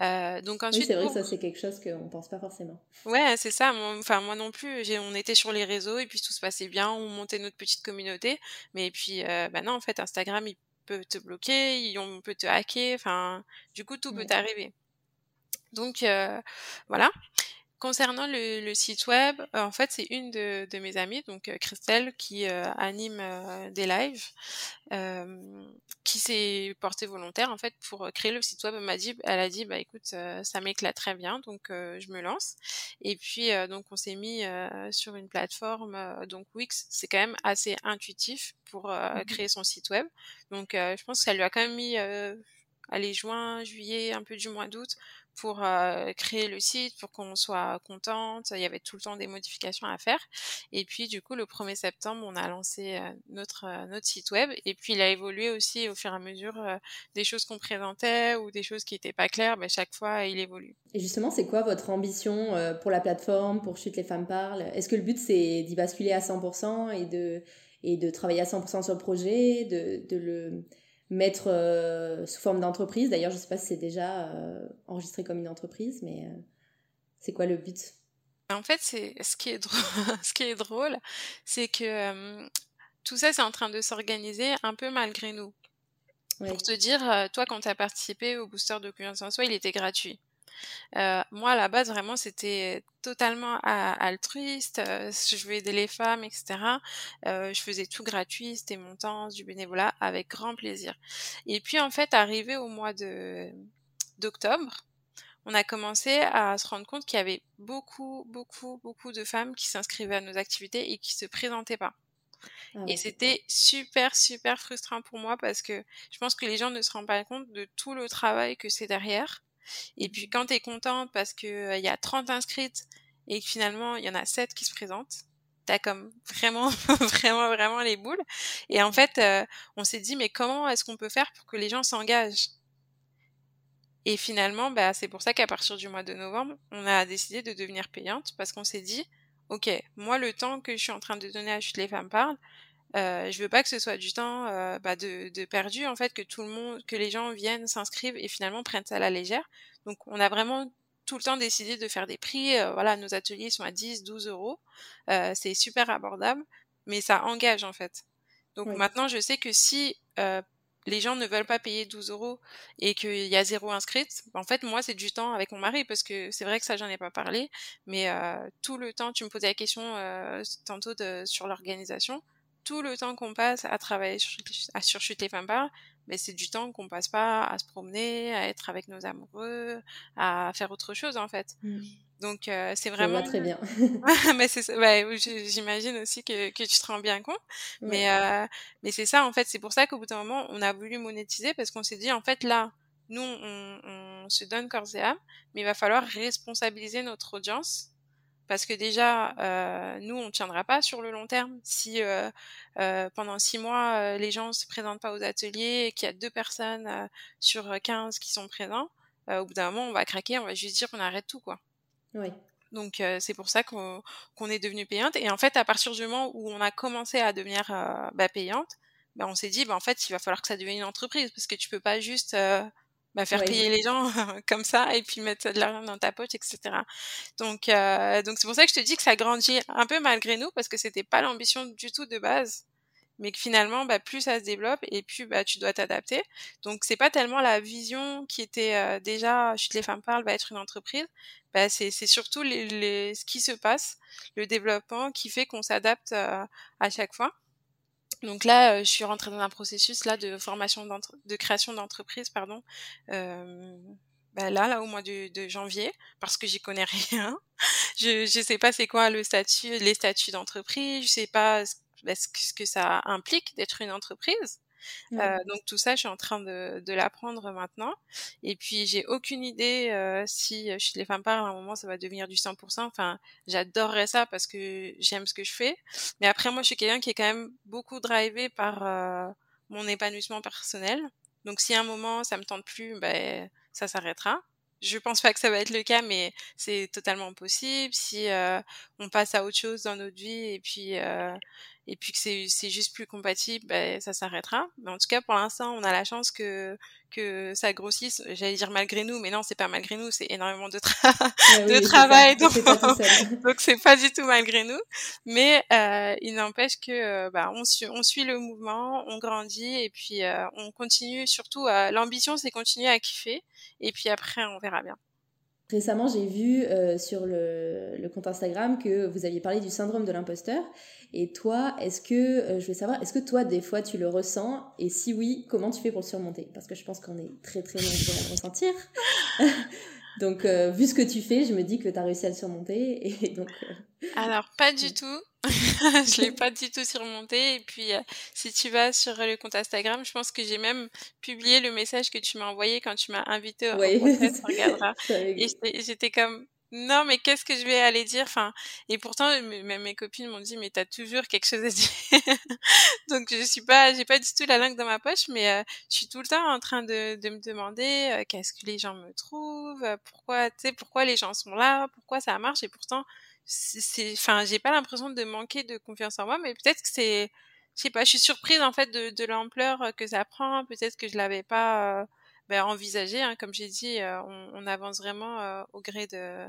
Euh, donc ensuite, oui, c'est vrai que ça c'est quelque chose qu'on pense pas forcément. Ouais, c'est ça. Enfin moi, non plus. on était sur les réseaux et puis tout se passait bien. On montait notre petite communauté, mais puis euh, bah non, en fait, Instagram il peut te bloquer, on peut te hacker. Enfin, du coup, tout peut arriver. Donc euh, voilà. Concernant le, site web, euh, en fait, c'est une de, mes amies, donc euh, Christelle, qui euh, anime des lives, qui s'est portée volontaire en fait pour créer le site web. Elle m'a dit, elle a dit, bah écoute, ça m'éclate très bien, donc je me lance. Et puis donc on s'est mis sur une plateforme, donc Wix, c'est quand même assez intuitif pour mmh créer son site web. Donc je pense que ça lui a quand même mis allez, juin, juillet, un peu du mois d'août pour euh, créer le site, pour qu'on soit contente. Il y avait tout le temps des modifications à faire. Et puis du coup, le 1er septembre, on a lancé euh, notre, euh, notre site web. Et puis il a évolué aussi au fur et à mesure des choses qu'on présentait ou des choses qui n'étaient pas claires. Ben, chaque fois, il évolue. Et justement, c'est quoi votre ambition pour la plateforme, pour Chute les femmes parlent? Est-ce que le but, c'est d'y basculer à 100% et de, et de travailler à 100% sur le projet, de, de le mettre euh, sous forme d'entreprise. D'ailleurs, je ne sais pas si c'est déjà euh, enregistré comme une entreprise, mais euh, c'est quoi le but? En fait, c'est ce qui est drôle, ce qui est drôle, c'est que tout ça, c'est en train de s'organiser un peu malgré nous. Pour te dire, toi, quand tu as participé au booster de confiance en soi, il était gratuit. Euh, moi, à la base, vraiment, c'était totalement altruiste. Euh, je veux aider les femmes, etc. Euh, je faisais tout gratuit. C'était mon temps, du bénévolat, avec grand plaisir. Et puis, en fait, arrivé au mois de d'octobre, on a commencé à se rendre compte qu'il y avait beaucoup, beaucoup, beaucoup de femmes qui s'inscrivaient à nos activités et qui se présentaient pas. Ah et c'était super, super frustrant pour moi parce que je pense que les gens ne se rendent pas compte de tout le travail que c'est derrière. Et puis quand tu es contente parce qu'il y a 30 inscrites et que finalement il y en a 7 qui se présentent, t'as comme vraiment, vraiment, vraiment les boules. Et en fait, on s'est dit, mais comment est-ce qu'on peut faire pour que les gens s'engagent? Et finalement, bah, c'est pour ça qu'à partir du mois de novembre, on a décidé de devenir payante parce qu'on s'est dit, ok, moi, le temps que je suis en train de donner à Chute les femmes parlent, euh, je veux pas que ce soit du temps euh, bah, de, de, perdu en fait que tout le monde que les gens viennent s'inscrivent et finalement prennent ça à la légère. Donc on a vraiment tout le temps décidé de faire des prix euh, voilà nos ateliers sont à 10 12 euros. Euh, c'est super abordable mais ça engage en fait. Donc maintenant je sais que si les gens ne veulent pas payer 12 euros et qu'il y a zéro inscrite, en fait, moi, c'est du temps avec mon mari parce que c'est vrai que ça, j'en ai pas parlé, mais euh, tout le temps, tu me posais la question euh, tantôt de, sur l'organisation, tout le temps qu'on passe à travailler sur, à surchuter femmes par, mais c'est du temps qu'on passe pas à se promener, à être avec nos amoureux, à faire autre chose en fait. Mmh. Donc euh, c'est vraiment. très bien. mais c'est j'imagine aussi que, que tu te rends bien compte. Mais euh, mais c'est ça en fait, c'est pour ça qu'au bout d'un moment on a voulu monétiser parce qu'on s'est dit en fait là nous on, on, se donne corps et âme, mais il va falloir responsabiliser notre audience parce que déjà euh, nous on tiendra pas sur le long terme si euh, euh, pendant six mois les gens se présentent pas aux ateliers et qu'il y a deux personnes sur 15 qui sont présents. au bout d'un moment on va craquer, on va juste dire qu'on arrête tout quoi. Oui. Donc c'est pour ça qu'on est devenu payante. Et en fait, à partir du moment où on a commencé à devenir bah, payante, bah, on s'est dit, bah, en fait, il va falloir que ça devienne une entreprise parce que tu peux pas juste bah, faire payer les gens comme ça et puis mettre de l'argent dans ta poche, etc. Donc donc c'est pour ça que je te dis que ça grandit un peu malgré nous parce que c'était pas l'ambition du tout de base mais que finalement, bah, plus ça se développe et plus bah, tu dois t'adapter. Donc c'est pas tellement la vision qui était euh, déjà Chute les femmes parlent va être une entreprise, bah, c'est surtout les, les, ce qui se passe, le développement qui fait qu'on s'adapte euh, à chaque fois. Donc là, euh, je suis rentrée dans un processus là de formation de création d'entreprise, pardon. Bah là, là au mois de, janvier, parce que j'y connais rien. je je sais pas c'est quoi le statut, les statuts d'entreprise, je sais pas bah, ce que ça implique d'être une entreprise. Euh, donc tout ça, je suis en train de, l'apprendre maintenant. Et puis j'ai aucune idée euh, si euh, chez les femmes parlent à un moment ça va devenir du 100%. Enfin, j'adorerais ça parce que j'aime ce que je fais. Mais après moi, je suis quelqu'un qui est quand même beaucoup drivé par mon épanouissement personnel. Donc si à un moment ça me tente plus, ben ça s'arrêtera. Je pense pas que ça va être le cas, mais c'est totalement possible. Si on passe à autre chose dans notre vie et puis et puis que c'est c'est juste plus compatible, ben, ça s'arrêtera. Mais en tout cas, pour l'instant, on a la chance que que ça grossisse. J'allais dire malgré nous, mais non, c'est pas malgré nous, c'est énormément de, de travail, donc donc c'est pas du tout malgré nous. Mais euh, il n'empêche que bah, on, suit, on suit le mouvement, on grandit et puis euh, on continue. Surtout, euh, l'ambition, c'est continuer à kiffer. Et puis après, on verra bien. Récemment, j'ai vu euh, sur le, compte Instagram que vous aviez parlé du syndrome de l'imposteur. Et toi, est-ce que, euh, je veux savoir, est-ce que toi, des fois, tu le ressens? Et si oui, comment tu fais pour le surmonter? Parce que je pense qu'on est très, très nombreux à le ressentir. donc, euh, vu ce que tu fais, je me dis que tu as réussi à le surmonter. Et donc, Alors, pas du tout. je l'ai pas du tout surmonté. Et puis, euh, si tu vas sur le compte Instagram, je pense que j'ai même publié le message que tu m'as envoyé quand tu m'as invité au oui. podcast, regarderas. et j'étais comme, non, mais qu'est-ce que je vais aller dire? Enfin, et pourtant, même mes copines m'ont dit, mais t'as toujours quelque chose à dire. Donc, je suis pas, j'ai pas du tout la langue dans ma poche, mais euh, je suis tout le temps en train de, me demander euh, qu'est-ce que les gens me trouvent, pourquoi, tu sais, pourquoi les gens sont là, pourquoi ça marche, et pourtant, c'est enfin j'ai pas l'impression de manquer de confiance en moi mais peut-être que c'est je sais pas je suis surprise en fait de, l'ampleur que ça prend peut-être que je l'avais pas euh, ben, envisagé hein. comme j'ai dit euh, on, on, avance vraiment euh, au gré de,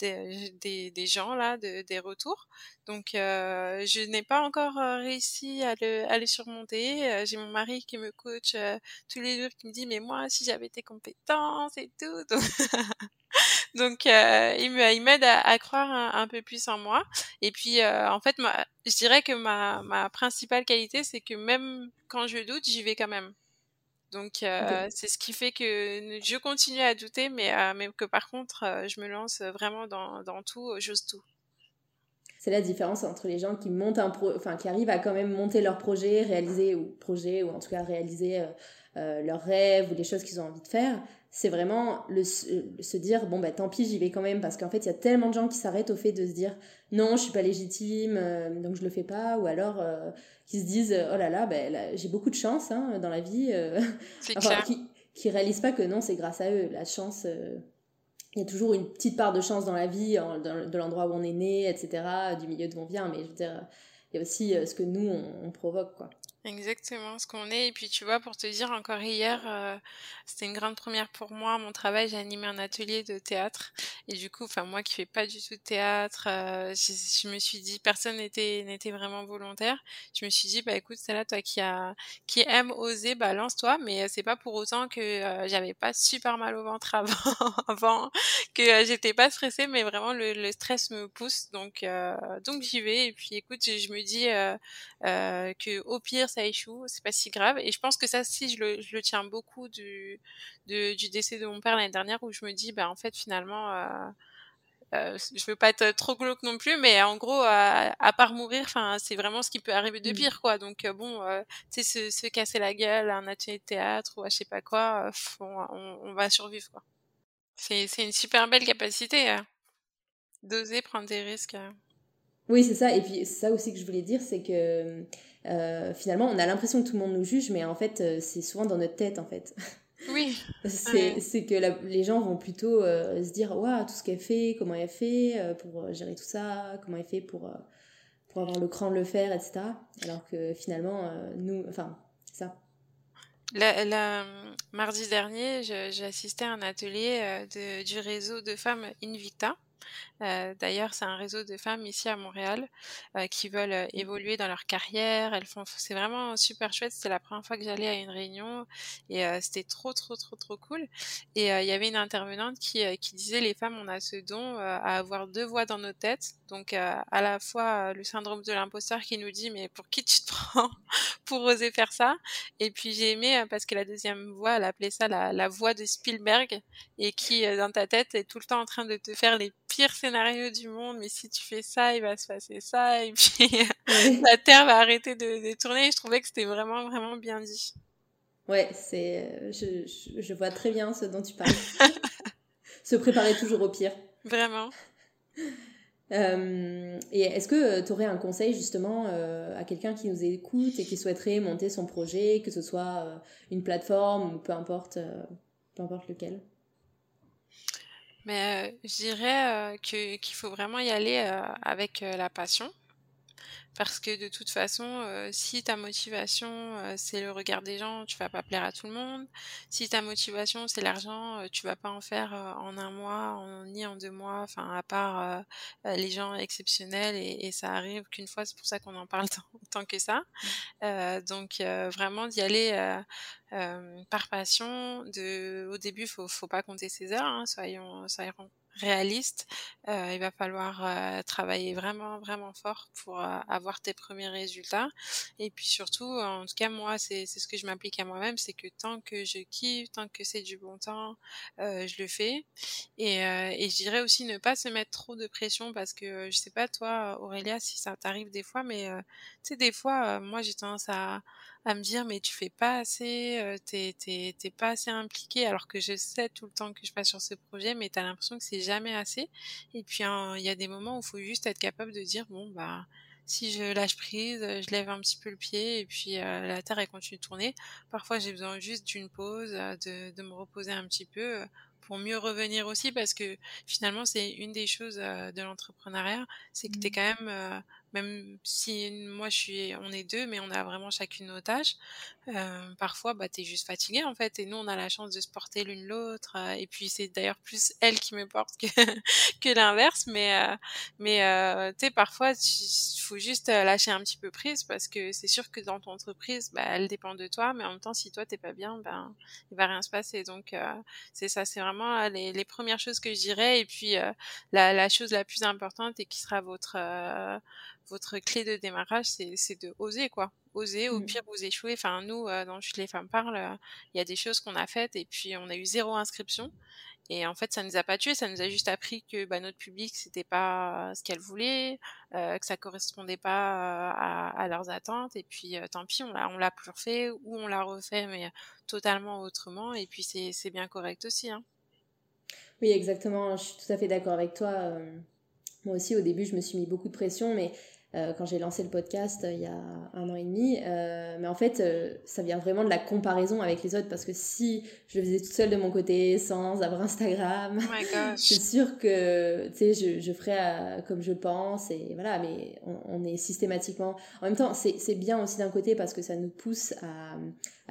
de des, des, gens là de, des retours donc je n'ai pas encore réussi à le, à le surmonter j'ai mon mari qui me coach tous les jours qui me dit mais moi si j'avais tes compétences et tout donc Donc, euh, il m'aide à, à, croire un, peu plus en moi. Et puis, euh, en fait, ma, je dirais que ma, ma principale qualité, c'est que même quand je doute, j'y vais quand même. Donc, euh, c'est ce qui fait que je continue à douter, mais, euh, mais que par contre, euh, je me lance vraiment dans, dans tout, j'ose tout. C'est la différence entre les gens qui montent un pro, enfin qui arrivent à quand même monter leur projet, réaliser ou projet ou en tout cas réaliser euh, leurs rêves ou les choses qu'ils ont envie de faire, c'est vraiment le, se dire bon bah tant pis j'y vais quand même parce qu'en fait il y a tellement de gens qui s'arrêtent au fait de se dire non je suis pas légitime euh, donc je le fais pas. Ou alors euh, qui se disent oh là là, bah, j'ai beaucoup de chance hein, dans la vie enfin, qui qui réalisent pas que non c'est grâce à eux. La chance il y a toujours une petite part de chance dans la vie de l'endroit où on est né etc du milieu d'où on vient. Mais je veux dire il y a aussi ce que nous on, on provoque quoi Exactement, ce qu'on est. Et puis, tu vois, pour te dire, encore hier, euh, c'était une grande première pour moi. Mon travail, j'ai animé un atelier de théâtre. Et du coup, enfin, moi qui fais pas du tout de théâtre, euh, je, me suis dit, personne n'était n'était vraiment volontaire. Je me suis dit, bah écoute, c'est là, toi qui a qui aime oser, bah lance-toi. Mais euh, c'est pas pour autant que j'avais pas super mal au ventre avant, avant que j'étais pas stressée, mais vraiment le, le stress me pousse. Donc, donc j'y vais. Et puis, écoute, je, je me dis que au pire ça échoue, c'est pas si grave. Et je pense que ça, si je le, je le tiens beaucoup du, du décès de mon père l'année dernière, où je me dis, bah en fait finalement, euh, euh, je veux pas être trop glauque non plus, mais en gros, à, part mourir, enfin, c'est vraiment ce qui peut arriver de mmh. pire, quoi. Donc euh, bon, euh, tu sais, se, se, casser la gueule, un atelier de théâtre ou à je sais pas quoi, on, on, va survivre, quoi. C'est une super belle capacité d'oser prendre des risques. Oui, c'est ça. Et puis, ça aussi que je voulais dire, c'est que euh, finalement, on a l'impression que tout le monde nous juge, mais en fait, euh, c'est souvent dans notre tête, en fait. Oui. c'est que les gens vont plutôt euh, se dire Waouh, tout ce qu'elle fait, comment elle fait pour gérer tout ça, comment elle fait pour, pour avoir le cran de le faire, etc. Alors que finalement, nous, enfin, c'est ça. La, mardi dernier, j'ai assisté à un atelier de, du réseau de femmes Invicta. Euh, d'ailleurs, c'est un réseau de femmes ici à Montréal euh, qui veulent euh, mmh. évoluer dans leur carrière. Elles font, c'est vraiment super chouette. C'était la première fois que j'allais à une réunion et c'était trop, trop, trop, trop cool. Et il y avait une intervenante qui, qui disait les femmes, on a ce don à avoir deux voix dans nos têtes. Donc, à la fois le syndrome de l'imposteur qui nous dit mais pour qui tu te prends pour oser faire ça? Et puis j'ai aimé parce que la deuxième voix, elle appelait ça la, la voix de Spielberg et qui dans ta tête est tout le temps en train de te faire les pire scénario du monde, mais si tu fais ça, il va se passer ça, et puis la Terre va arrêter de, tourner. je trouvais que c'était vraiment, vraiment bien dit. Ouais, c'est, euh, je, je, vois très bien ce dont tu parles. se préparer toujours au pire. Vraiment. Euh, et est-ce que euh, tu aurais un conseil justement à quelqu'un qui nous écoute et qui souhaiterait monter son projet, que ce soit une plateforme ou peu importe, peu importe lequel? Mais euh, je dirais euh, qu'il faut vraiment y aller euh, avec la passion. Parce que de toute façon, euh, si ta motivation, euh, c'est le regard des gens, tu vas pas plaire à tout le monde. Si ta motivation, c'est l'argent, euh, tu vas pas en faire en un mois, en, ni en deux mois, enfin, à part les gens exceptionnels, et, et ça arrive qu'une fois, c'est pour ça qu'on en parle tant, tant que ça. Mmh. donc, vraiment d'y aller par passion. De, au début, faut, faut pas compter ses heures, hein, soyons, soyons réaliste, euh, il va falloir euh, travailler vraiment vraiment fort pour euh, avoir tes premiers résultats. Et puis surtout, en tout cas moi, c'est ce que je m'applique à moi-même, c'est que tant que je kiffe, tant que c'est du bon temps, je le fais. Et, et je dirais aussi ne pas se mettre trop de pression parce que je sais pas toi, Aurélia, si ça t'arrive des fois, mais tu sais des fois, moi j'ai tendance à à me dire mais tu fais pas assez, euh, t'es t'es pas assez impliqué alors que je sais tout le temps que je passe sur ce projet, mais t'as l'impression que c'est jamais assez. Et puis il y a des moments où il faut juste être capable de dire bon bah si je lâche prise, je lève un petit peu le pied et puis euh, la terre elle continue de tourner. Parfois j'ai besoin juste d'une pause, euh, de, de me reposer un petit peu pour mieux revenir aussi parce que finalement c'est une des choses de l'entrepreneuriat, c'est que tu es mmh. quand même même si moi je suis on est deux mais on a vraiment chacune nos tâches euh, parfois bah t'es juste fatigué en fait et nous on a la chance de se porter l'une l'autre euh, et puis c'est d'ailleurs plus elle qui me porte que que l'inverse mais euh, mais euh, tu sais parfois il faut juste lâcher un petit peu prise parce que c'est sûr que dans ton entreprise bah elle dépend de toi mais en même temps si toi t'es pas bien ben il va rien se passer. Donc c'est ça c'est vraiment les, les premières choses que je dirais et puis la, la chose la plus importante et qui sera votre votre clé de démarrage, c'est de oser, quoi. Oser, au mmh. pire, vous échouez. Enfin, nous, euh, dans Chute les femmes parlent, euh, il y a des choses qu'on a faites et puis on a eu zéro inscription. Et en fait, ça nous a pas tué, ça nous a juste appris que bah, notre public, c'était pas ce qu'elle voulait, euh, que ça correspondait pas à, leurs attentes. Et puis, tant pis, on l'a, on l'a plus refait ou on l'a refait, mais totalement autrement. Et puis, c'est bien correct aussi. Hein. Oui, exactement. Je suis tout à fait d'accord avec toi. Moi aussi, au début, je me suis mis beaucoup de pression, mais euh, quand j'ai lancé le podcast euh, il y a un an et demi. Euh, mais en fait, ça vient vraiment de la comparaison avec les autres parce que si je le faisais toute seule de mon côté, sans avoir Instagram, oh c'est sûr que je, je ferais comme je le pense. Et voilà, mais on, est systématiquement. En même temps, c'est bien aussi d'un côté parce que ça nous pousse à,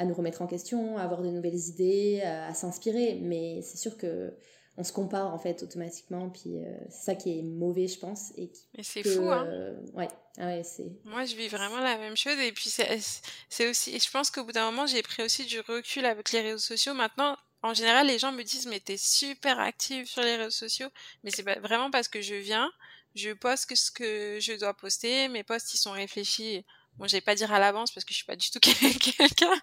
à, nous remettre en question, à avoir de nouvelles idées, à s'inspirer. Mais c'est sûr que on se compare en fait automatiquement puis euh, c'est ça qui est mauvais je pense et mais c'est fou hein. euh, ouais ah ouais c'est moi je vis vraiment la même chose et puis c'est aussi je pense qu'au bout d'un moment j'ai pris aussi du recul avec les réseaux sociaux. Maintenant en général les gens me disent mais t'es super active sur les réseaux sociaux. Mais c'est vraiment parce que je viens je poste ce que je dois poster mes posts ils sont réfléchis Bon, je vais pas dire à l'avance parce que je suis pas du tout quelqu'un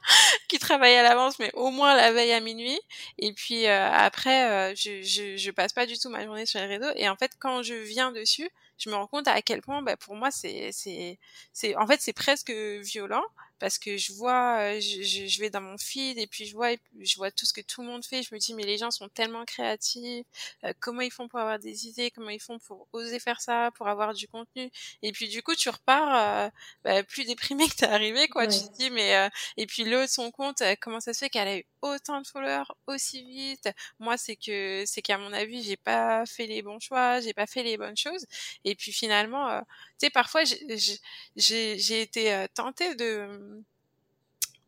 qui travaille à l'avance, mais au moins la veille à minuit. Et puis euh, après, euh, je, je, je, passe pas du tout ma journée sur les réseaux. Et en fait, quand je viens dessus, je me rends compte à quel point, bah, pour moi, c'est, c'est, c'est, en fait, c'est presque violent parce que je vois, euh, je, je, vais dans mon feed et puis je vois, je vois tout ce que tout le monde fait. Je me dis mais les gens sont tellement créatifs. Euh, comment ils font pour avoir des idées Comment ils font pour oser faire ça Pour avoir du contenu Et puis du coup tu repars euh, bah, plus déprimé que t'es arrivé quoi. Tu te dis mais et puis l'autre son compte comment ça se fait qu'elle a eu autant de followers aussi vite? Moi c'est que c'est qu'à mon avis j'ai pas fait les bons choix, j'ai pas fait les bonnes choses. Et puis finalement sais parfois j'ai été tentée de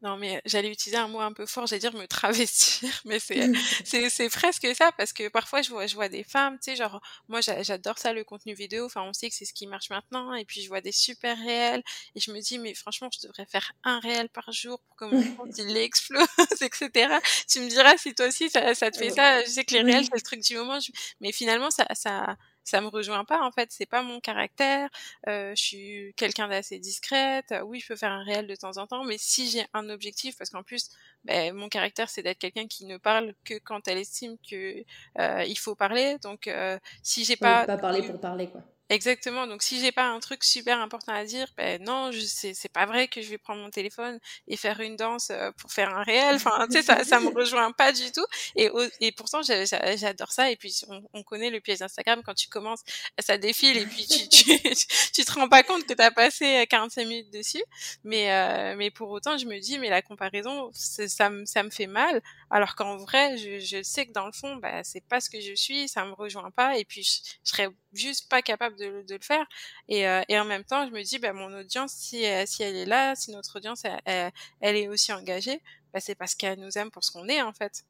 non, mais j'allais utiliser un mot un peu fort, j'allais dire me travestir, mais c'est, c'est, c'est presque ça, parce que parfois je vois, je vois des femmes, tu sais, genre, moi j'adore ça, le contenu vidéo, enfin on sait que c'est ce qui marche maintenant, et puis je vois des super réels, et je me dis, mais franchement, je devrais faire un réel par jour pour que mon compte il explose, etc. Tu me diras si toi aussi ça, ça te fait ça, je sais que les réels c'est le truc du moment, mais finalement ça, ça, ça me rejoint pas en fait c'est pas mon caractère euh, je suis quelqu'un d'assez discrète oui je peux faire un réel de temps en temps mais si j'ai un objectif parce qu'en plus ben, mon caractère c'est d'être quelqu'un qui ne parle que quand elle estime que euh, il faut parler donc euh, si j'ai pas pas parler pour parler quoi Exactement. Donc si j'ai pas un truc super important à dire, ben non, c'est pas vrai que je vais prendre mon téléphone et faire une danse euh, pour faire un réel. Enfin, tu sais, ça ça me rejoint pas du tout. Et et pourtant j'adore ça. Et puis on, on connaît le piège d'Instagram quand tu commences, ça défile et puis tu tu, tu te rends pas compte que tu as passé 45 minutes dessus. Mais euh, mais pour autant, je me dis mais la comparaison, ça me ça me fait mal. Alors qu'en vrai, je, je sais que dans le fond, bah c'est pas ce que je suis, ça me rejoint pas. Et puis je, je serais juste pas capable de, le faire. Et, euh, et, en même temps, je me dis, bah, mon audience, si, si elle est là, si notre audience, elle, est aussi engagée, bah, c'est parce qu'elle nous aime pour ce qu'on est, en fait.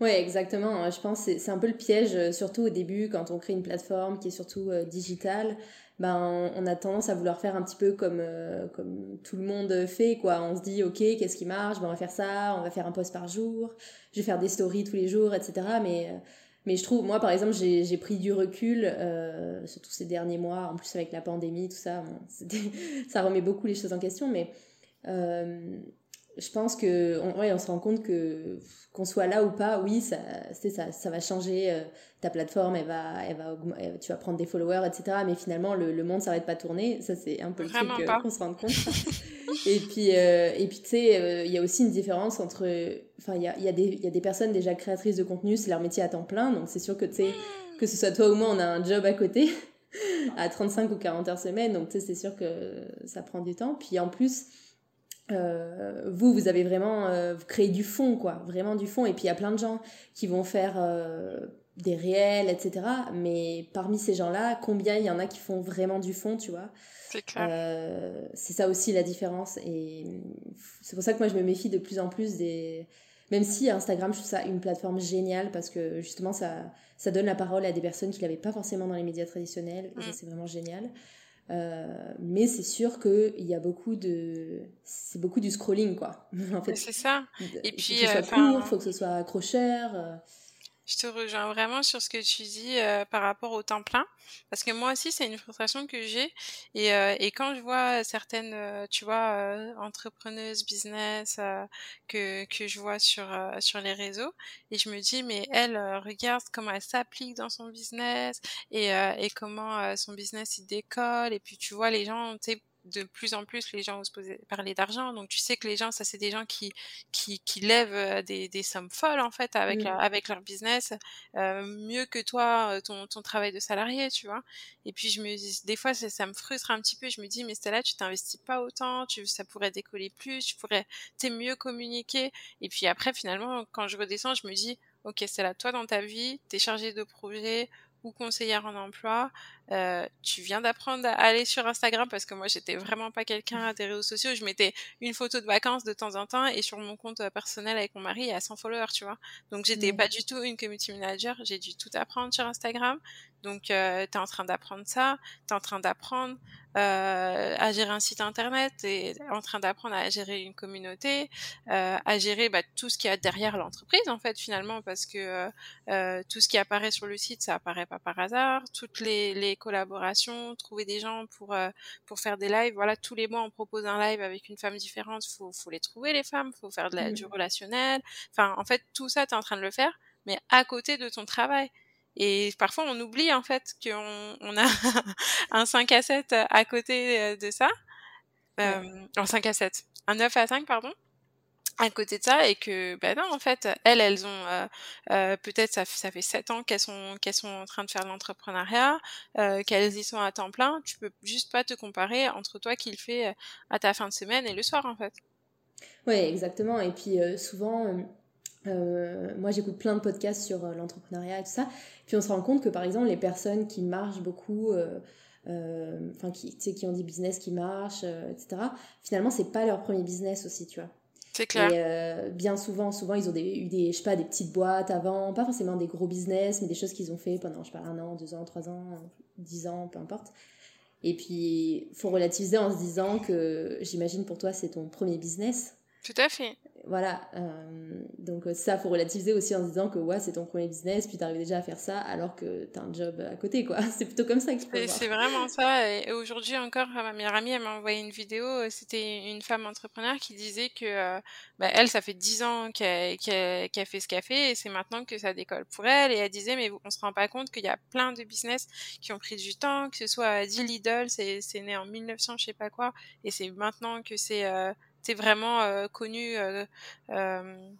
Oui, exactement. Je pense que c'est un peu le piège, euh, surtout au début, quand on crée une plateforme qui est surtout euh, digitale. Ben, on a tendance à vouloir faire un petit peu comme, comme tout le monde fait. quoi. On se dit, OK, qu'est-ce qui marche? Ben, On va faire ça, on va faire un post par jour, je vais faire des stories tous les jours, etc. Mais mais je trouve, moi par exemple, j'ai pris du recul, euh, surtout ces derniers mois, en plus avec la pandémie, tout ça, ça remet beaucoup les choses en question, mais euh, je pense que on, ouais, on se rend compte que qu'on soit là ou pas, oui, ça, ça, ça va changer euh, ta plateforme, elle va, elle va, tu vas prendre des followers, etc. Mais finalement, le, le monde s'arrête pas de tourner. Ça, c'est un peu le truc euh, qu'on se rend compte. et puis, euh, et puis tu sais, il y a aussi une différence entre. Enfin, il y a, y, a des, y a des personnes déjà créatrices de contenu, c'est leur métier à temps plein. Donc, c'est sûr que tu sais, que ce soit toi ou moi, on a un job à côté. à 35 ou 40 heures semaine, donc tu sais, c'est sûr que ça prend du temps. Puis en plus, euh, vous, vous avez vraiment euh, créé du fond, quoi, vraiment du fond. Et puis il y a plein de gens qui vont faire euh, des réels, etc. Mais parmi ces gens-là, combien il y en a qui font vraiment du fond, tu vois? C'est clair. c'est ça aussi la différence. Et c'est pour ça que moi je me méfie de plus en plus des. Même si Instagram, je trouve ça une plateforme géniale parce que justement ça, ça donne la parole à des personnes qui l'avaient pas forcément dans les médias traditionnels. Et ça, mm. c'est vraiment génial. Euh, mais c'est sûr qu'il y a beaucoup de. C'est beaucoup du scrolling, quoi. en fait, c'est ça. Et puis. Il faut que ce soit court, il faut que ce soit accrocheur. Euh. Je te rejoins vraiment sur ce que tu dis euh, par rapport au temps plein, parce que moi aussi c'est une frustration que j'ai et, euh, et quand je vois certaines, euh, tu vois, entrepreneuses, business que que je vois sur sur les réseaux et je me dis mais elle regarde comment elle s'applique dans son business et et comment son business il décolle et puis tu vois les gens tu sais de plus en plus les gens osent poser, parler d'argent. Donc tu sais que les gens, ça c'est des gens qui qui, qui lèvent des, des sommes folles en fait avec Mmh. leur, avec leur business, euh, mieux que toi ton, ton travail de salarié, tu vois. Et puis je me dis, des fois ça, ça me frustre un petit peu. Je me dis mais Stella, tu t'investis pas autant, tu ça pourrait décoller plus, tu pourrais t'es mieux communiquer. Et puis après finalement quand je redescends, je me dis ok Stella, toi dans ta vie, t'es chargée de projets ou conseillère en emploi, euh, tu viens d'apprendre à aller sur Instagram parce que moi j'étais vraiment pas quelqu'un des réseaux sociaux. Je mettais une photo de vacances de temps en temps et sur mon compte personnel avec mon mari il y a 100 followers, tu vois. Donc j'étais Ouais. pas du tout une community manager. J'ai dû tout apprendre sur Instagram. Donc euh, tu es en train d'apprendre ça, tu es en train d'apprendre euh, à gérer un site internet, tu es en train d'apprendre à gérer une communauté, euh, à gérer bah, tout ce qu'il y a derrière l'entreprise en fait finalement parce que euh, tout ce qui apparaît sur le site ça apparaît pas par hasard, toutes les, les collaborations, trouver des gens pour euh, pour faire des lives, voilà tous les mois on propose un live avec une femme différente, faut faut les trouver les femmes, faut faire de la, Mmh. du relationnel, enfin en fait tout ça tu es en train de le faire mais à côté de ton travail. Et parfois, on oublie en fait qu'on on a un 5 à 7 à côté de ça. Euh, Ouais. un 5 à 7. Un 9 à 5, pardon. À côté de ça, et que, ben non, en fait, elles, elles ont, euh, euh, peut-être, ça, ça fait 7 ans qu'elles sont, qu'elles sont en train de faire l'entrepreneuriat, euh, qu'elles y sont à temps plein. Tu peux juste pas te comparer entre toi qui le fais à ta fin de semaine et le soir, en fait. Ouais, exactement. Et puis souvent, moi j'écoute plein de podcasts sur l'entrepreneuriat et tout ça. Puis on se rend compte que par exemple, les personnes qui marchent beaucoup, enfin qui, qui ont des business qui marchent, etc., finalement, c'est pas leur premier business aussi, tu vois. C'est clair. Et euh, bien souvent, souvent, ils ont des, eu des, je sais pas, des petites boîtes avant, pas forcément des gros business, mais des choses qu'ils ont fait pendant, je sais pas, un an, deux ans, trois ans, dix ans, peu importe. Et puis, faut relativiser en se disant que, j'imagine pour toi, c'est ton premier business. Tout à fait. Voilà, euh, donc ça, faut relativiser aussi en se disant que ouais, c'est ton premier business, puis t'arrives déjà à faire ça alors que t'as un job à côté, quoi. C'est plutôt comme ça qu'il faut C'est vraiment ça. Et aujourd'hui encore, ma meilleure amie, elle m'a envoyé une vidéo. euh, C'était une femme entrepreneur qui disait que euh, bah, elle, ça fait 10 ans qu'elle qu'elle fait ce qu'elle fait et c'est maintenant que ça décolle pour elle. Et elle disait, mais on se rend pas compte qu'il y a plein de business qui ont pris du temps, que ce soit Deal Lidl, c'est c'est né en 1900, je sais pas quoi, et c'est maintenant que c'est euh, c'est vraiment euh, connu. euh, euh,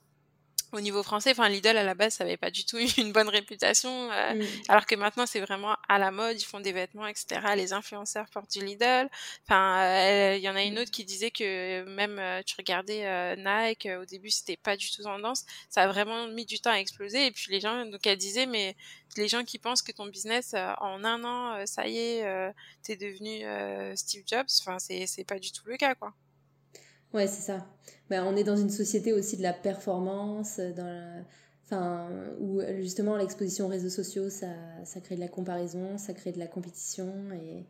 au niveau français, enfin Lidl à la base, ça avait pas du tout une bonne réputation, euh, Mm. alors que maintenant c'est vraiment à la mode, ils font des vêtements, etc. Les influenceurs portent du Lidl. Enfin, euh, il y en a une Mm. autre qui disait que même euh, tu regardais Nike, au début c'était pas du tout tendance, ça a vraiment mis du temps à exploser. Et puis les gens, donc elle disait, mais les gens qui pensent que ton business en un an, ça y est, t'es devenu Steve Jobs, enfin c'est c'est pas du tout le cas quoi. Ouais, c'est ça. Ben, on est dans une société aussi de la performance, dans la- enfin, où justement l'exposition aux réseaux sociaux, ça, ça crée de la comparaison, ça crée de la compétition, et,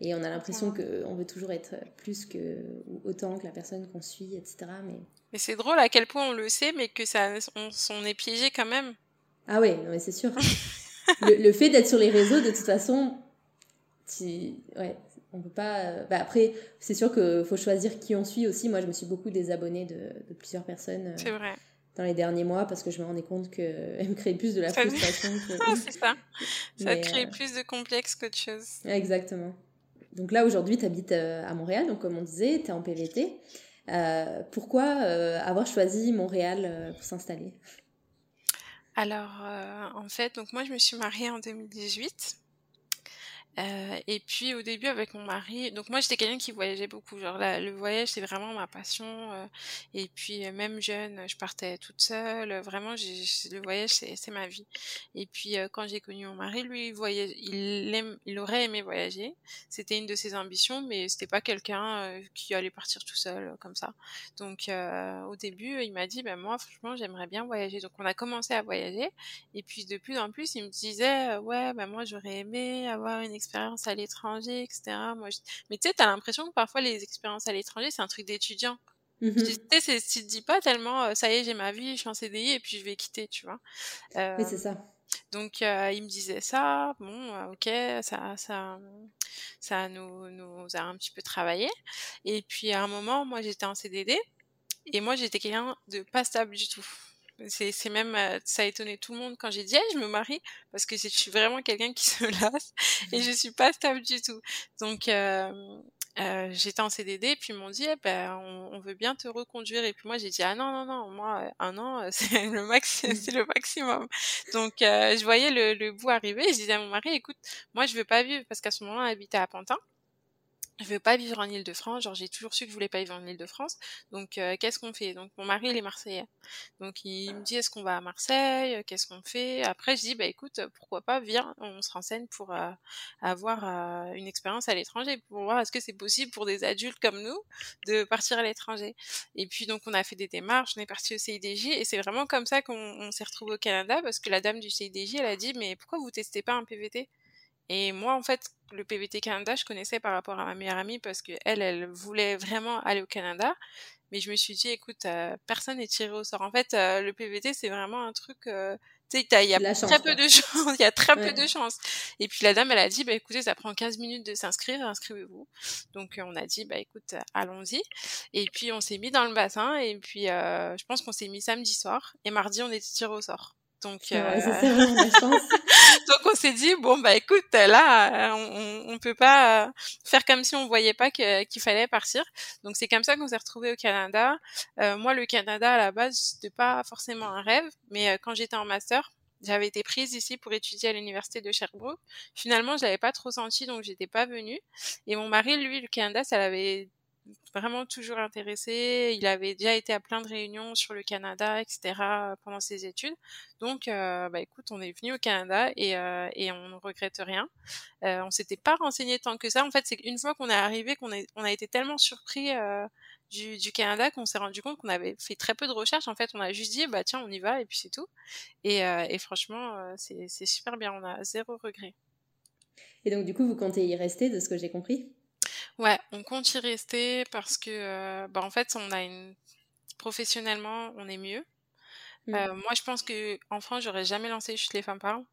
et on a l'impression qu'on veut toujours être plus que, ou autant que la personne qu'on suit, etc. Mais... Mais c'est drôle à quel point on le sait, mais que ça, on, on est piégé quand même. Ah ouais, non, mais c'est sûr. le, le fait d'être sur les réseaux, de toute façon, tu... ouais, on peut pas. euh, Bah après, c'est sûr qu'il faut choisir qui on suit aussi. Moi, je me suis beaucoup désabonnée de, de plusieurs personnes euh, C'est vrai. dans les derniers mois parce que je me rendais compte qu'elles me créaient plus de la Ça- frustration que. Ah, c'est ça. Ça Mais, crée euh, plus de complexe qu'autre chose. Exactement. Donc là, aujourd'hui, tu habites à Montréal, donc comme on disait, tu es en PVT. Euh, pourquoi euh, avoir choisi Montréal pour s'installer? Alors, en fait, donc moi, je me suis mariée en 2018. Euh, et puis au début avec mon mari, donc moi j'étais quelqu'un qui voyageait beaucoup, genre le voyage c'est vraiment ma passion. euh, et puis euh, même jeune, je partais toute seule. Vraiment, le voyage c'est, ma vie. Et puis quand j'ai connu mon mari, lui il voyage, il aime, il aurait aimé voyager. C'était une de ses ambitions, mais c'était pas quelqu'un qui allait partir tout seul comme ça. Donc au début, il m'a dit, ben moi franchement j'aimerais bien voyager. Donc on a commencé à voyager. Et puis de plus en plus, il me disait, ouais, ben moi j'aurais aimé avoir une expérience à l'étranger, etc. Moi, je- Mais tu sais, t'as l'impression que parfois les expériences à l'étranger, c'est un truc d'étudiant. Mhm. Tu sais, tu te dis pas tellement, euh, ça y est, j'ai ma vie, je suis en CDI et puis je vais quitter, tu vois. Euh, Oui, c'est ça. donc euh, il me disait ça, bon, euh, ok, ça, ça, ça nous, nous a un petit peu travaillé. Et puis à un moment, moi j'étais en CDD et moi j'étais quelqu'un de pas stable du tout. C'est, c'est même, euh, ça a étonné tout le monde quand j'ai dit, Hey, je me marie, parce que je suis vraiment quelqu'un qui se lasse et je suis pas stable du tout. Donc, euh, euh, j'étais en CDD, puis ils m'ont dit, eh ben, on, veut bien te reconduire. Et puis moi, j'ai dit, ah non, non, non, moi, un an, c'est le, max c'est le maximum. Donc, je voyais le, le, bout arriver et je disais à mon mari, écoute, moi, je veux pas vivre, parce qu'à ce moment-là, on habitait à Pantin je veux pas vivre en Ile-de-France, genre j'ai toujours su que je voulais pas vivre en Ile-de-France. Donc euh, qu'est-ce qu'on fait? Donc mon mari il est marseillais. Donc il me dit est-ce qu'on va à Marseille? Euh, Qu'est-ce qu'on fait? Après je dis bah écoute pourquoi pas viens, on se renseigne pour euh, avoir une expérience à l'étranger pour voir est-ce que c'est possible pour des adultes comme nous de partir à l'étranger. Et puis donc on a fait des démarches, on est parti au CIDJ et c'est vraiment comme ça qu'on s'est retrouvé au Canada parce que la dame du CIDJ elle a dit mais pourquoi vous testez pas un PVT et moi, en fait, le PVT Canada, je connaissais par rapport à ma meilleure amie parce que elle, elle voulait vraiment aller au Canada. Mais je me suis dit, écoute, euh, personne n'est tiré au sort. En fait, euh, le PVT, c'est vraiment un truc, euh, tu sais, il y a très peu de chances. Il y a très peu de chances. Et puis la dame, elle a dit, bah écoutez, ça prend 15 minutes de s'inscrire, inscrivez-vous. Donc on a dit, bah écoute, allons-y. Et puis on s'est mis dans le bassin. Et puis je pense qu'on s'est mis samedi soir. Et mardi, on était tiré au sort. Donc, euh... donc on s'est dit bon bah écoute là on, on peut pas euh, faire comme si on voyait pas qu'il fallait partir. Donc c'est comme ça qu'on s'est retrouvé au Canada. Euh, moi le Canada à la base c'était pas forcément un rêve, mais euh, quand j'étais en master j'avais été prise ici pour étudier à l'université de Sherbrooke. Finalement, je l'avais pas trop senti, donc j'étais pas venue. Et mon mari, lui, le Canada, ça l'avait vraiment toujours intéressé. Il avait déjà été à plein de réunions sur le Canada, etc. pendant ses études. Donc, euh, bah écoute, on est venu au Canada et, euh, et on ne regrette rien. Euh, on s'était pas renseigné tant que ça. En fait, c'est une fois qu'on est arrivé qu'on on a été tellement surpris euh, du, du, Canada qu'on s'est rendu compte qu'on avait fait très peu de recherches. En fait, on a juste dit, bah tiens, on y va et puis c'est tout. Et, et franchement, c'est super bien. On a zéro regret. Et donc, du coup, vous comptez y rester, de ce que j'ai compris? Ouais, on compte y rester parce que, euh, bah, en fait, on a une professionnellement, on est mieux. Mmh. Euh, moi, je pense que en France, j'aurais jamais lancé Chute les femmes parlent.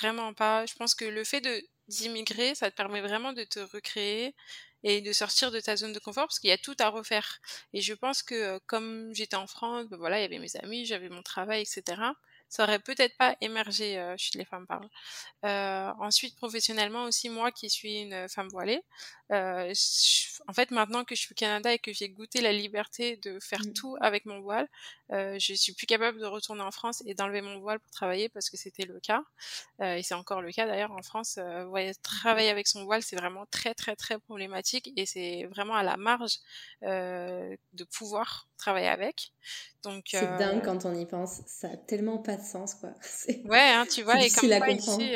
Vraiment pas. Je pense que le fait de d'immigrer, ça te permet vraiment de te recréer et de sortir de ta zone de confort parce qu'il y a tout à refaire. Et je pense que euh, comme j'étais en France, bah, voilà, il y avait mes amis, j'avais mon travail, etc ça aurait peut-être pas émergé euh, chez les femmes parlent. Euh, ensuite, professionnellement aussi, moi qui suis une femme voilée, euh, en fait, maintenant que je suis au Canada et que j'ai goûté la liberté de faire mmh. tout avec mon voile, euh, je suis plus capable de retourner en France et d'enlever mon voile pour travailler parce que c'était le cas. Euh, et c'est encore le cas d'ailleurs en France. Euh, ouais, travailler avec son voile, c'est vraiment très très très problématique et c'est vraiment à la marge euh, de pouvoir travailler avec. Donc c'est dingue quand on y pense. Ça a tellement pas de sens quoi. Ouais, hein, tu vois. Et comme quoi, ici,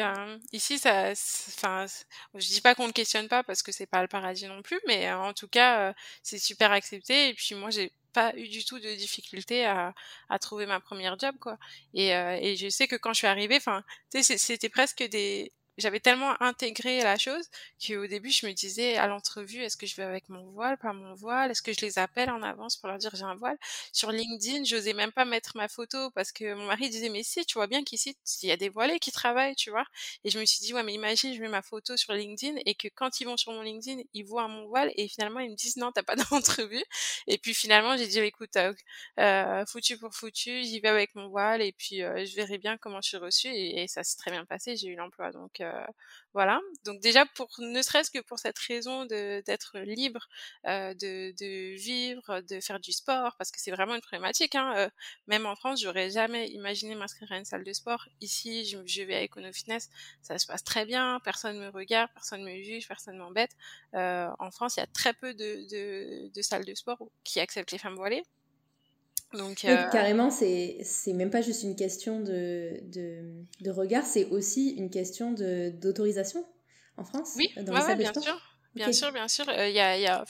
ici ça, enfin, je dis pas qu'on ne questionne pas parce que c'est pas paradis non plus, mais en tout cas, c'est super accepté. Et puis moi, j'ai pas eu du tout de difficulté à, trouver ma première job quoi et, et je sais que quand je suis arrivée enfin c'était presque des j'avais tellement intégré la chose qu'au début je me disais à l'entrevue est-ce que je vais avec mon voile pas mon voile? Est-ce que je les appelle en avance pour leur dire j'ai un voile? Sur LinkedIn j'osais même pas mettre ma photo parce que mon mari disait mais si tu vois bien qu'ici il y a des voilés qui travaillent tu vois? Et je me suis dit ouais mais imagine je mets ma photo sur LinkedIn et que quand ils vont sur mon LinkedIn ils voient mon voile et finalement ils me disent non t'as pas d'entrevue. Et puis finalement j'ai dit écoute euh, euh, foutu pour foutu j'y vais avec mon voile et puis euh, je verrai bien comment je suis reçue et, et ça s'est très bien passé j'ai eu l'emploi donc euh, voilà. Donc déjà pour ne serait-ce que pour cette raison d'être libre, euh, de, de, vivre, de faire du sport, parce que c'est vraiment une problématique. Hein. Euh, même en France, j'aurais jamais imaginé m'inscrire à une salle de sport. Ici, je, vais à EconoFitness, ça se passe très bien, personne me regarde, personne me juge, personne m'embête. En France, il y a très peu de, de salles de sport qui acceptent les femmes voilées. Donc, euh... carrément, c'est même pas juste une question de, de, de regard, c'est aussi une question d'autorisation en France Oui, dans ouais, ouais, bien sûr. Bien sûr, bien sûr. Euh, il y a, y a,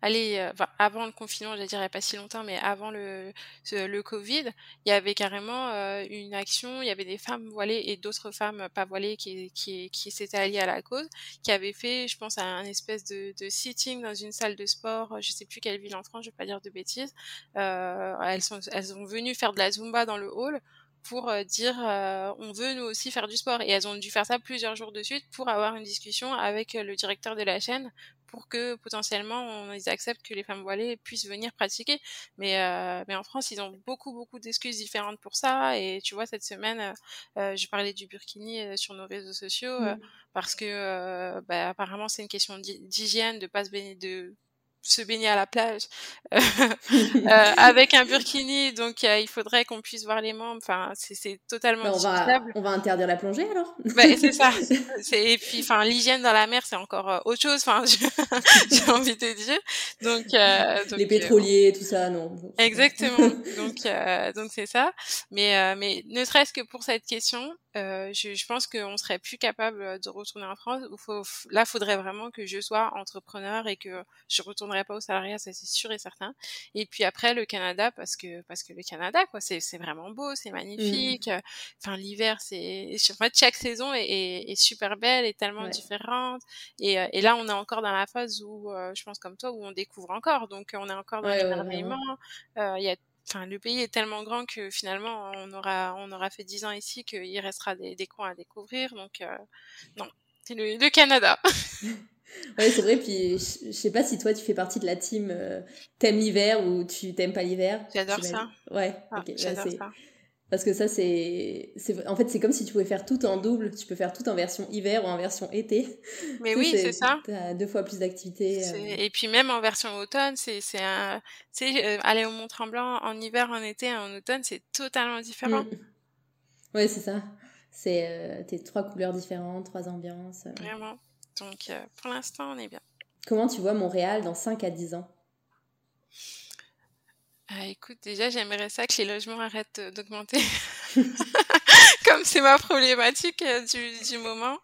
allez, euh, avant le confinement, je dire, il n'y a pas si longtemps, mais avant le, le Covid, il y avait carrément euh, une action. Il y avait des femmes voilées et d'autres femmes pas voilées qui, qui, qui s'étaient alliées à la cause, qui avaient fait, je pense, un espèce de, de sitting dans une salle de sport. Je sais plus quelle ville en France, je vais pas dire de bêtises. elles sont, elles sont venues faire de la zumba dans le hall pour dire on veut nous aussi faire du sport. Et elles ont dû faire ça plusieurs jours de suite pour avoir une discussion avec le directeur de la chaîne pour que potentiellement on, ils acceptent que les femmes voilées puissent venir pratiquer. Mais, euh, mais en France, ils ont beaucoup, beaucoup d'excuses différentes pour ça. Et tu vois, cette semaine, euh, je parlais du burkini euh, sur nos réseaux sociaux mmh. parce que bah, apparemment c'est une question d'hygiène, de pas se baigner, de se baigner à la plage euh, avec un burkini donc il faudrait qu'on puisse voir les membres. Enfin c'est totalement bah, on va, on va interdire la plongée alors. Bah, c'est ça. Et puis enfin l'hygiène dans la mer c'est encore euh, autre chose. Enfin j'ai envie de dire. Donc, euh, donc les pétroliers tout ça non. Exactement. Donc donc c'est ça. Mais mais ne serait-ce que pour cette question je, je, pense qu'on serait plus capable de retourner en France où faut là faudrait vraiment que je sois entrepreneur et que je retourne pas au salariat, ça c'est sûr et certain. Et puis après le Canada parce que parce que le Canada quoi, c'est c'est vraiment beau, c'est mmh. magnifique. Enfin l'hiver c'est en fait chaque saison est, est, super belle et tellement différente. Et, euh, et là on est encore dans la phase où euh, je pense comme toi où on découvre encore. Donc on est encore dans ouais, l'émerveillement. Euh, il y a Enfin, le pays est tellement grand que finalement on aura on aura fait dix ans ici qu'il restera des, des coins à découvrir donc non c'est le, le Canada Ouais, c'est vrai. Puis je sais pas si toi tu fais partie de la team euh, t'aimes l'hiver ou tu t'aimes pas l'hiver. J'adore ça. Ouais, ah, j'adore ça. Parce que ça, c'est. En fait, c'est comme si tu pouvais faire tout en double. Tu peux faire tout en version hiver ou en version été. Mais oui, c'est ça. Tu as deux fois plus d'activités. Euh. Et puis même en version automne, c'est un... Euh, aller au Mont-Tremblant en hiver, en été, en automne, c'est totalement différent. Mm. Ouais, c'est ça. C'est euh, tes trois couleurs différentes, trois ambiances. Vraiment. Donc, euh, pour l'instant, on est bien. Comment tu vois Montréal dans 5 à 10 ans? Ah, Écoute, déjà, j'aimerais ça que les logements arrêtent euh, d'augmenter. comme c'est ma problématique euh, du, du moment,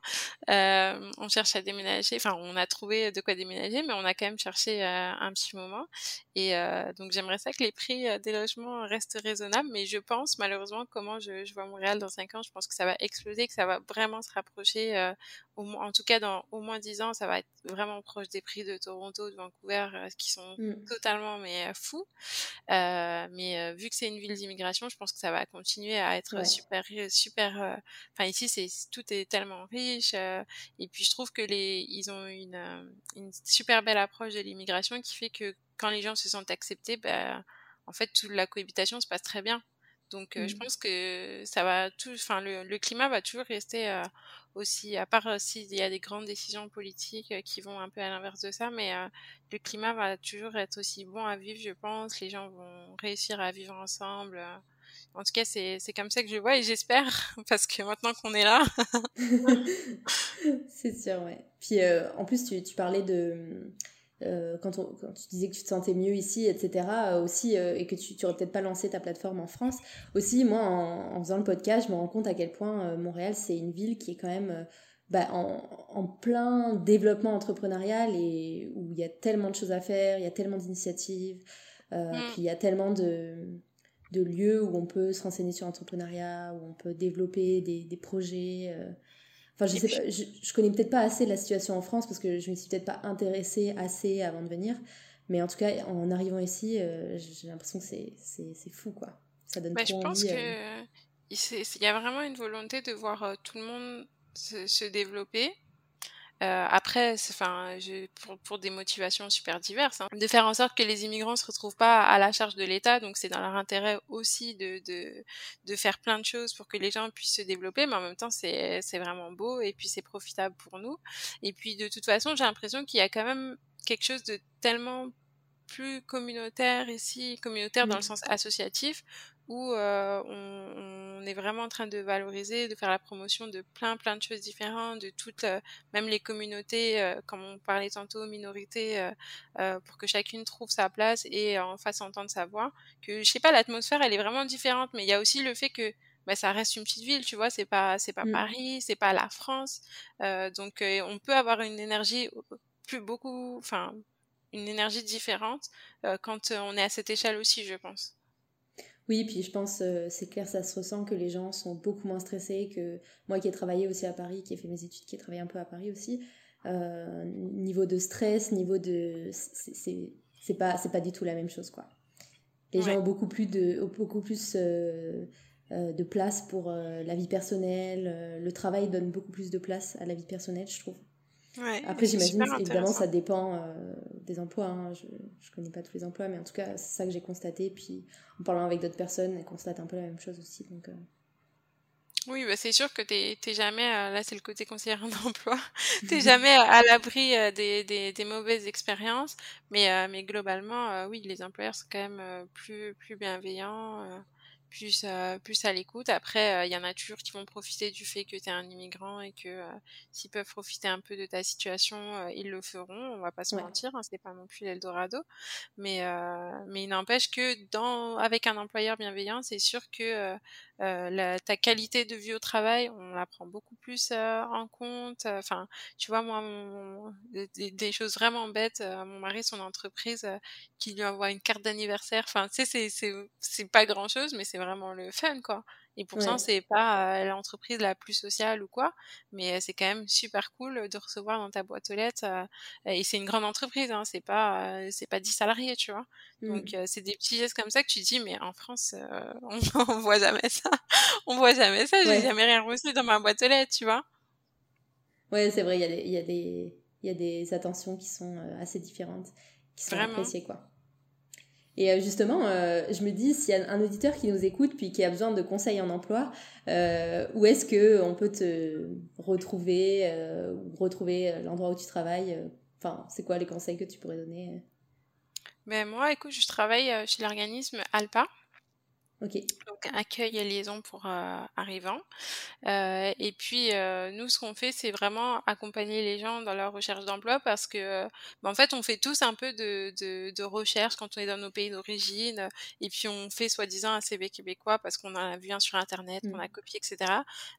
euh, on cherche à déménager. Enfin, on a trouvé de quoi déménager, mais on a quand même cherché euh, un petit moment. Et euh, donc, j'aimerais ça que les prix des logements restent raisonnables. Mais je pense, malheureusement, comment je, je vois Montréal dans 5 ans, je pense que ça va exploser, que ça va vraiment se rapprocher. Au, en tout cas, dans au moins 10 ans, ça va être vraiment proche des prix de Toronto, de Vancouver, qui sont mmh. totalement mais fous. mais vu que c'est une ville d'immigration, je pense que ça va continuer à être super super euh, enfin ici c'est tout est tellement riche euh, et puis je trouve que les ils ont une euh, une super belle approche de l'immigration qui fait que quand les gens se sentent acceptés ben en fait toute la cohabitation se passe très bien donc je mmh. pense que ça va tout enfin le, le climat va toujours rester aussi à part s'il y a des grandes décisions politiques qui vont un peu à l'inverse de ça mais le climat va toujours être aussi bon à vivre je pense les gens vont réussir à vivre ensemble en tout cas, c'est comme ça que je vois et j'espère, parce que maintenant qu'on est là. c'est sûr, ouais. Puis euh, en plus, tu, tu parlais de. Euh, quand, quand, tu disais que tu te sentais mieux ici, etc., euh, aussi, et que tu n'aurais peut-être pas lancé ta plateforme en France, aussi, moi, en, en, faisant le podcast, je me rends compte à quel point Montréal, c'est une ville qui est quand même bah, en, en, plein développement entrepreneurial et où il y a tellement de choses à faire, il y a tellement d'initiatives, mm. puis il y a tellement de de lieux où on peut se renseigner sur l'entrepreneuriat, où on peut développer des, des projets. Euh. Enfin, je sais pas, je, je connais peut-être pas assez la situation en France parce que je me suis peut-être pas intéressée assez avant de venir. Mais en tout cas, en arrivant ici, euh, j'ai l'impression que c'est fou, quoi. Ça donne bah, Je pense qu'il euh. y a vraiment une volonté de voir tout le monde se, se développer euh, après, enfin, pour, pour, des motivations super diverses, hein, de faire en sorte que les immigrants se retrouvent pas à la charge de l'État. Donc, c'est dans leur intérêt aussi de, de, de faire plein de choses pour que les gens puissent se développer, mais en même temps, c'est vraiment beau et puis c'est profitable pour nous. Et puis, de toute façon, j'ai l'impression qu'il y a quand même quelque chose de tellement plus communautaire ici, communautaire dans le sens associatif, où euh, on, on, est vraiment en train de valoriser, de faire la promotion de plein plein de choses différentes, de toutes, euh, même les communautés, euh, comme on parlait tantôt, minorités, euh, euh, pour que chacune trouve sa place et en fasse entendre sa voix. Que je sais pas, l'atmosphère elle est vraiment différente, mais il y a aussi le fait que bah, ça reste une petite ville, tu vois, c'est pas c'est pas mmh. Paris, c'est pas la France, donc on peut avoir une énergie plus beaucoup, enfin une énergie différente quand on est à cette échelle aussi, je pense. Oui, puis je pense, euh, c'est clair, ça se ressent que les gens sont beaucoup moins stressés que moi qui ai travaillé aussi à Paris, qui ai fait mes études, qui ai travaillé un peu à Paris aussi. Euh, niveau de stress, niveau de. C'est pas, pas du tout la même chose, quoi. Les gens ont beaucoup plus de. beaucoup plus. Euh, de place pour la vie personnelle. le travail donne beaucoup plus de place à la vie personnelle, je trouve. Après, j'imagine, évidemment, ça dépend des emplois. Hein. Je ne connais pas tous les emplois, mais en tout cas, c'est ça que j'ai constaté. Puis, en parlant avec d'autres personnes, elles constatent un peu la même chose aussi. Donc, oui, bah c'est sûr que t'es t'es jamais euh, là c'est le côté conseillère d'emploi, t'es jamais à l'abri euh, des, des, des mauvaises expériences, mais euh, mais globalement oui les employeurs sont quand même plus plus bienveillants plus euh, plus à l'écoute. Après, il euh, y en a toujours qui vont profiter du fait que tu es un immigrant et que euh, s'ils peuvent profiter un peu de ta situation, ils le feront. On va pas se mentir, hein, c'est pas non plus l'Eldorado, mais mais il n'empêche que dans avec un employeur bienveillant, c'est sûr que la, ta qualité de vie au travail, on la prend beaucoup plus en compte. Enfin, tu vois, moi, des, choses vraiment bêtes. mon mari, son entreprise, qui lui envoie une carte d'anniversaire. Enfin, tu sais, c'est c'est pas grand chose, mais c'est vraiment le fun, quoi. Et pourtant, c'est pas l'entreprise la plus sociale ou quoi, mais c'est quand même super cool de recevoir dans ta boîte aux lettres. et c'est une grande entreprise, hein, c'est pas c'est pas 10 salariés, tu vois. Donc mmh. c'est des petits gestes comme ça que tu dis, mais en France, on, on, voit jamais ça. on voit jamais ça. J'ai jamais rien reçu dans ma boîte aux lettres, tu vois. Ouais, c'est vrai. Il y a des il y a des il y a des attentions qui sont assez différentes, qui sont appréciées, quoi. Et euh, justement, euh, je me dis, s'il y a un auditeur qui nous écoute puis qui a besoin de conseils en emploi, euh, où est-ce qu'on peut te retrouver ou retrouver l'endroit où tu travailles Enfin, c'est quoi les conseils que tu pourrais donner ben Moi, écoute, je travaille chez l'organisme ALPA. Donc accueil et liaison pour euh, arrivants. Euh, et puis euh, nous, ce qu'on fait, c'est vraiment accompagner les gens dans leur recherche d'emploi parce que, ben, en fait, on fait tous un peu de, de, de, recherche quand on est dans nos pays d'origine. Et puis on fait soi-disant un CV québécois parce qu'on en a vu un sur internet, qu'on a mmh. copié, etc.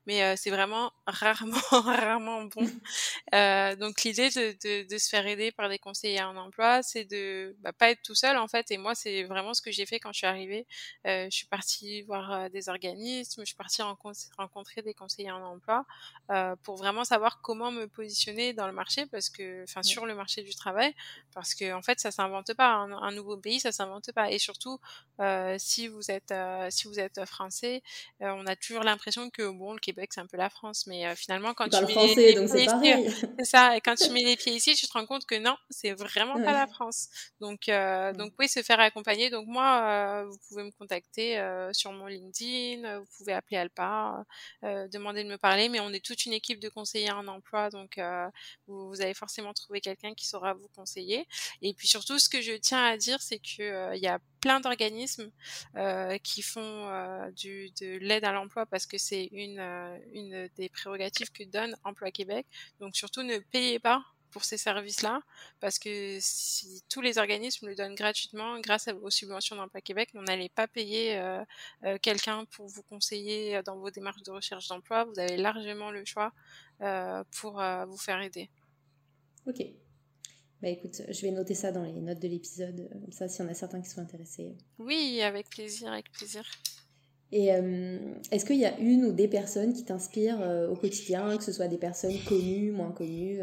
Mais c'est vraiment rarement, rarement bon. donc l'idée de, de, de, se faire aider par des conseillers en emploi, c'est de bah, pas être tout seul en fait. Et moi, c'est vraiment ce que j'ai fait quand je suis arrivée. je suis partie voir des organismes, je suis partie rencontrer des conseillers en emploi euh, pour vraiment savoir comment me positionner dans le marché, parce que, enfin, sur le marché du travail, parce que en fait, ça s'invente pas. Un, nouveau pays, ça s'invente pas. Et surtout, euh, si vous êtes si vous êtes français, on a toujours l'impression que bon, le Québec c'est un peu la France, mais finalement quand tu mets français, les, pieds ici, c'est ça. Et quand tu mets les pieds ici, tu te rends compte que non, c'est vraiment pas la France. Donc donc oui, se faire accompagner. Donc moi, vous pouvez me contacter euh, sur mon LinkedIn, euh, vous pouvez appeler Alpa, euh, demander de me parler, mais on est toute une équipe de conseillers en emploi, donc vous, vous, allez forcément trouver quelqu'un qui saura vous conseiller. Et puis surtout, ce que je tiens à dire, c'est que il y a plein d'organismes qui font de l'aide à l'emploi parce que c'est une, une des prérogatives que donne Emploi Québec. Donc surtout, ne payez pas pour ces services-là, parce que si tous les organismes le donnent gratuitement grâce aux subventions d'emploi Québec, on n'allait pas payer euh, euh, quelqu'un pour vous conseiller dans vos démarches de recherche d'emploi. Vous avez largement le choix euh, pour vous faire aider. Ok. Bah écoute, je vais noter ça dans les notes de l'épisode, comme ça s'il y en a certains qui sont intéressés. Oui, avec plaisir, avec plaisir. Et est-ce qu'il y a une ou des personnes qui t'inspirent au quotidien, que ce soit des personnes connues, moins connues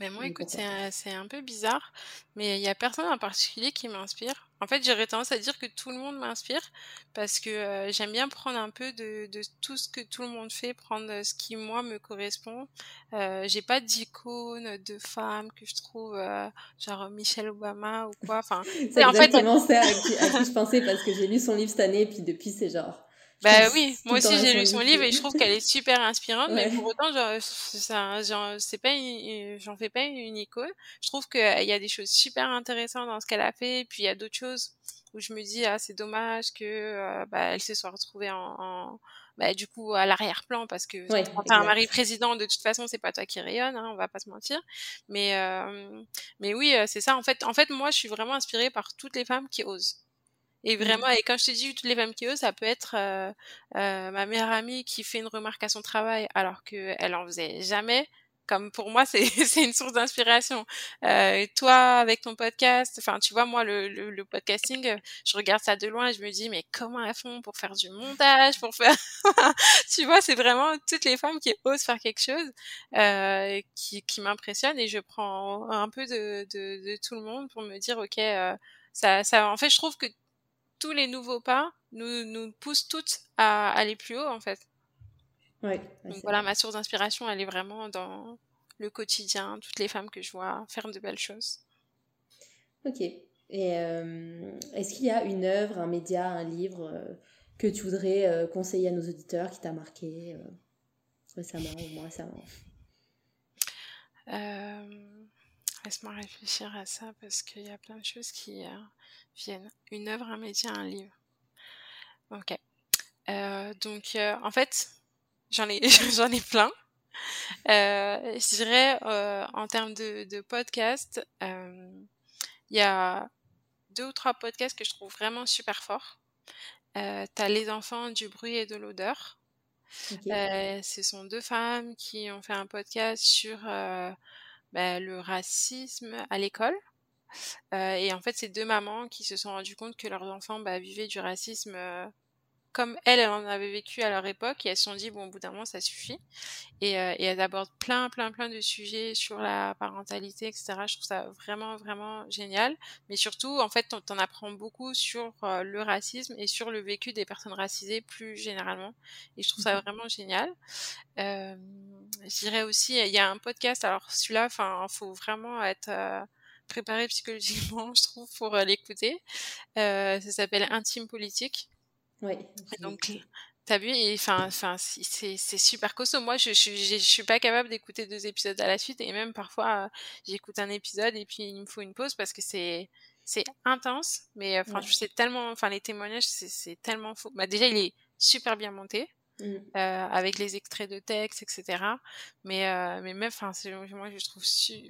mais moi, écoute, c'est un, peu bizarre, mais il y a personne en particulier qui m'inspire. En fait, j'aurais tendance à dire que tout le monde m'inspire parce que euh, j'aime bien prendre un peu de, de, tout ce que tout le monde fait, prendre ce qui moi me correspond. Euh, j'ai pas d'icône de femme que je trouve euh, genre Michelle Obama ou quoi. Enfin, c'est en fait, à, à qui je pensais parce que j'ai lu son livre cette année, puis depuis c'est genre bah oui, moi aussi j'ai lu son livre et je trouve qu'elle est super inspirante, mais pour autant, genre, ça, genre, c'est pas, j'en fais pas une icône. Je trouve qu'il y a des choses super intéressantes dans ce qu'elle a fait, et puis il y a d'autres choses où je me dis ah c'est dommage que euh, bah, elle se soit retrouvée en, en bah, du coup à l'arrière-plan parce que quand t'as un mari président de toute façon c'est pas toi qui rayonne, hein, on va pas se mentir. Mais euh, mais oui euh, c'est ça en fait. En fait moi je suis vraiment inspirée par toutes les femmes qui osent. Et mmh. vraiment, et quand je te dis toutes les femmes qui osent, ça peut être euh, euh, ma meilleure amie qui fait une remarque à son travail alors qu'elle en faisait jamais. Comme pour moi, c'est une source d'inspiration. Euh, toi, avec ton podcast, enfin, tu vois, moi, le, le, podcasting, je regarde ça de loin et je me dis, mais comment elles font pour faire du montage, pour faire, tu vois, c'est vraiment toutes les femmes qui osent faire quelque chose euh, qui, qui m'impressionne et je prends un peu de, de, de, tout le monde pour me dire, ok, euh, ça, ça, en fait, je trouve que tous les nouveaux pas nous, nous poussent toutes à aller plus haut, en fait. Ouais, Donc voilà, ma source d'inspiration, elle est vraiment dans le quotidien, toutes les femmes que je vois faire de belles choses. Ok. Et est-ce qu'il y a une œuvre, un média, un livre que tu voudrais conseiller à nos auditeurs qui t'a marqué récemment ou moins récemment? Laisse-moi réfléchir à ça parce qu'il y a plein de choses qui euh, viennent. Une œuvre, un métier, un livre. Ok. Euh, donc, euh, en fait, j'en ai, j'en ai plein. je dirais, en termes de, de podcast, il y a deux ou trois podcasts que je trouve vraiment super forts. T'as Les enfants du bruit et de l'odeur. ce sont deux femmes qui ont fait un podcast sur bah, le racisme à l'école. Euh, et en fait, c'est deux mamans qui se sont rendues compte que leurs enfants bah, vivaient du racisme euh, comme elles, elles en avaient vécu à leur époque, et elles se sont dit, bon, au bout d'un moment, ça suffit. Et, euh, et, elles abordent plein, plein, plein de sujets sur la parentalité, etc. Je trouve ça vraiment, vraiment génial. Mais surtout, en fait, on, apprend beaucoup sur le racisme et sur le vécu des personnes racisées plus généralement. Et je trouve ça vraiment génial. Euh, je dirais aussi, il y a un podcast, alors celui-là, enfin, faut vraiment être préparé psychologiquement, je trouve, pour l'écouter. Euh, ça s'appelle Intime Politique. Oui. Donc, t'as vu, enfin, c'est super costaud. Moi, je, je, je, suis pas capable d'écouter deux épisodes à la suite, et même parfois, j'écoute un épisode et puis il me faut une pause parce que c'est c'est intense, mais enfin, je sais tellement, enfin, les témoignages, c'est tellement faux. Bah, déjà, il est super bien monté. Mmh. Euh, avec les extraits de texte, etc. Mais, euh, mais même, enfin, moi, je trouve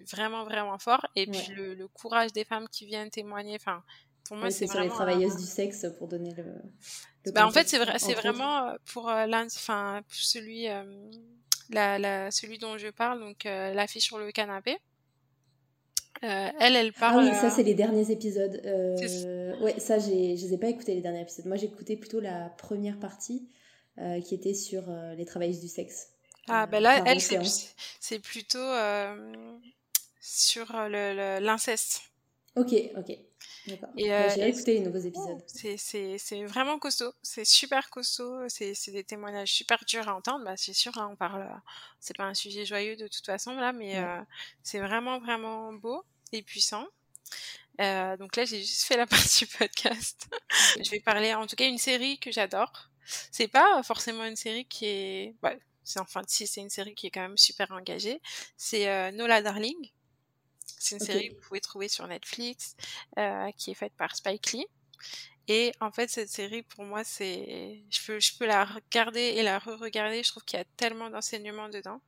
vraiment, vraiment fort. Et puis, le, le, courage des femmes qui viennent témoigner, enfin, pour moi, c'est sur les travailleuses du sexe pour donner le. bah, en fait, c'est vrai, c'est vraiment euh, pour euh, l'un, enfin, celui, euh, la, la, celui dont je parle, donc la fille sur le canapé. elle, elle parle. Ah oui, ça, c'est les derniers épisodes. Ouais, ça, j'ai, je les ai pas écoutés les derniers épisodes. Moi, j'ai écouté plutôt la première partie qui était sur les travailleuses du sexe. Ah, ben là, elle, c'est plutôt sur l'inceste. Ok, ok. D'accord. Et bah, euh, j'ai écouté les nouveaux épisodes. C'est vraiment costaud, c'est super costaud, c'est des témoignages super durs à entendre. Bah, c'est sûr, là, on parle, euh, c'est pas un sujet joyeux de toute façon là, mais euh, c'est vraiment vraiment beau et puissant. Euh, donc là, j'ai juste fait la partie podcast. je vais parler, en tout cas, une série que j'adore. C'est pas forcément une série qui est, ouais, c'est enfin si c'est une série qui est quand même super engagée. C'est Nola Darling. C'est une série que vous pouvez trouver sur Netflix, euh, qui est faite par Spike Lee. Et en fait, cette série, pour moi, c'est, je peux, je peux la regarder et la re-regarder. Je trouve qu'il y a tellement d'enseignements dedans.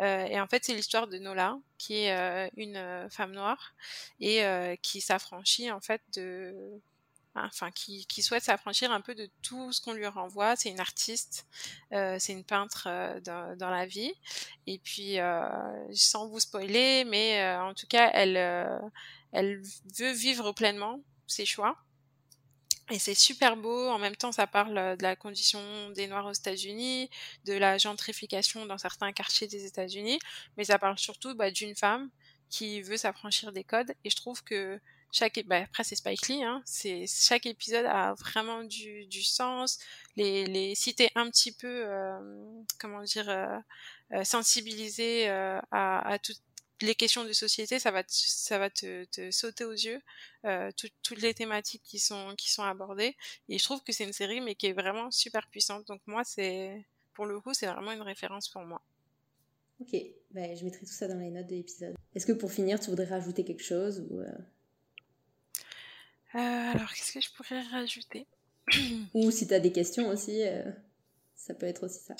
Euh, et en fait, c'est l'histoire de Nola, qui est euh, une euh, femme noire et euh, qui s'affranchit en fait de, enfin qui, qui souhaite s'affranchir un peu de tout ce qu'on lui renvoie. C'est une artiste, euh, c'est une peintre euh, dans, dans, la vie. Et puis, euh, sans vous spoiler, mais euh, en tout cas, elle, euh, elle veut vivre pleinement ses choix. Et c'est super beau. En même temps, ça parle de la condition des Noirs aux États-Unis, de la gentrification dans certains quartiers des États-Unis, mais ça parle surtout bah, d'une femme qui veut s'affranchir des codes. Et je trouve que chaque bah, après c'est Spike Lee hein, c'est chaque épisode a vraiment du, sens. Les les un petit peu euh, comment dire euh, euh sensibiliser euh, à, toutes les questions de société ça va te, ça va te, te sauter aux yeux euh, tout, toutes les thématiques qui sont qui sont abordées. Et je trouve que c'est une série mais qui est vraiment super puissante. Donc moi c'est pour le coup c'est vraiment une référence pour moi. Ok, bah, je mettrai tout ça dans les notes de l'épisode. Est-ce que pour finir, tu voudrais rajouter quelque chose ou euh, alors, qu'est-ce que je pourrais rajouter? Ou si tu as des questions aussi, euh, ça peut être aussi ça.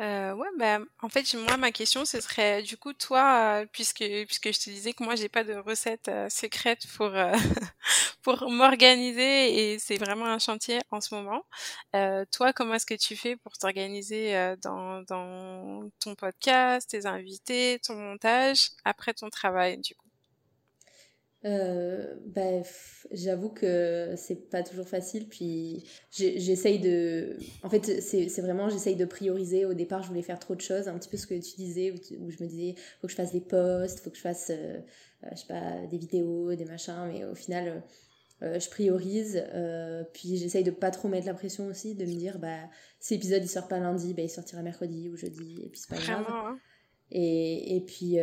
Euh, ouais, bah, en fait, moi, ma question, ce serait, du coup, toi, euh, puisque, puisque je te disais que moi, j'ai pas de recette euh, secrète pour, euh, pour m'organiser et c'est vraiment un chantier en ce moment. toi, comment est-ce que tu fais pour t'organiser dans, dans ton podcast, tes invités, ton montage, après ton travail, du coup? Euh, bah, j'avoue que c'est pas toujours facile. Puis j'essaye de. En fait, c'est vraiment, j'essaye de prioriser. Au départ, je voulais faire trop de choses, un petit peu ce que tu disais, où, je me disais, faut que je fasse des posts, faut que je fasse, euh, euh, je sais pas, des vidéos, des machins. Mais au final, je priorise, puis j'essaye de pas trop mettre la pression aussi, de me dire, bah, si l'épisode il sort pas lundi, bah, il sortira mercredi ou jeudi, et puis c'est pas grave. Hein. Et, et puis,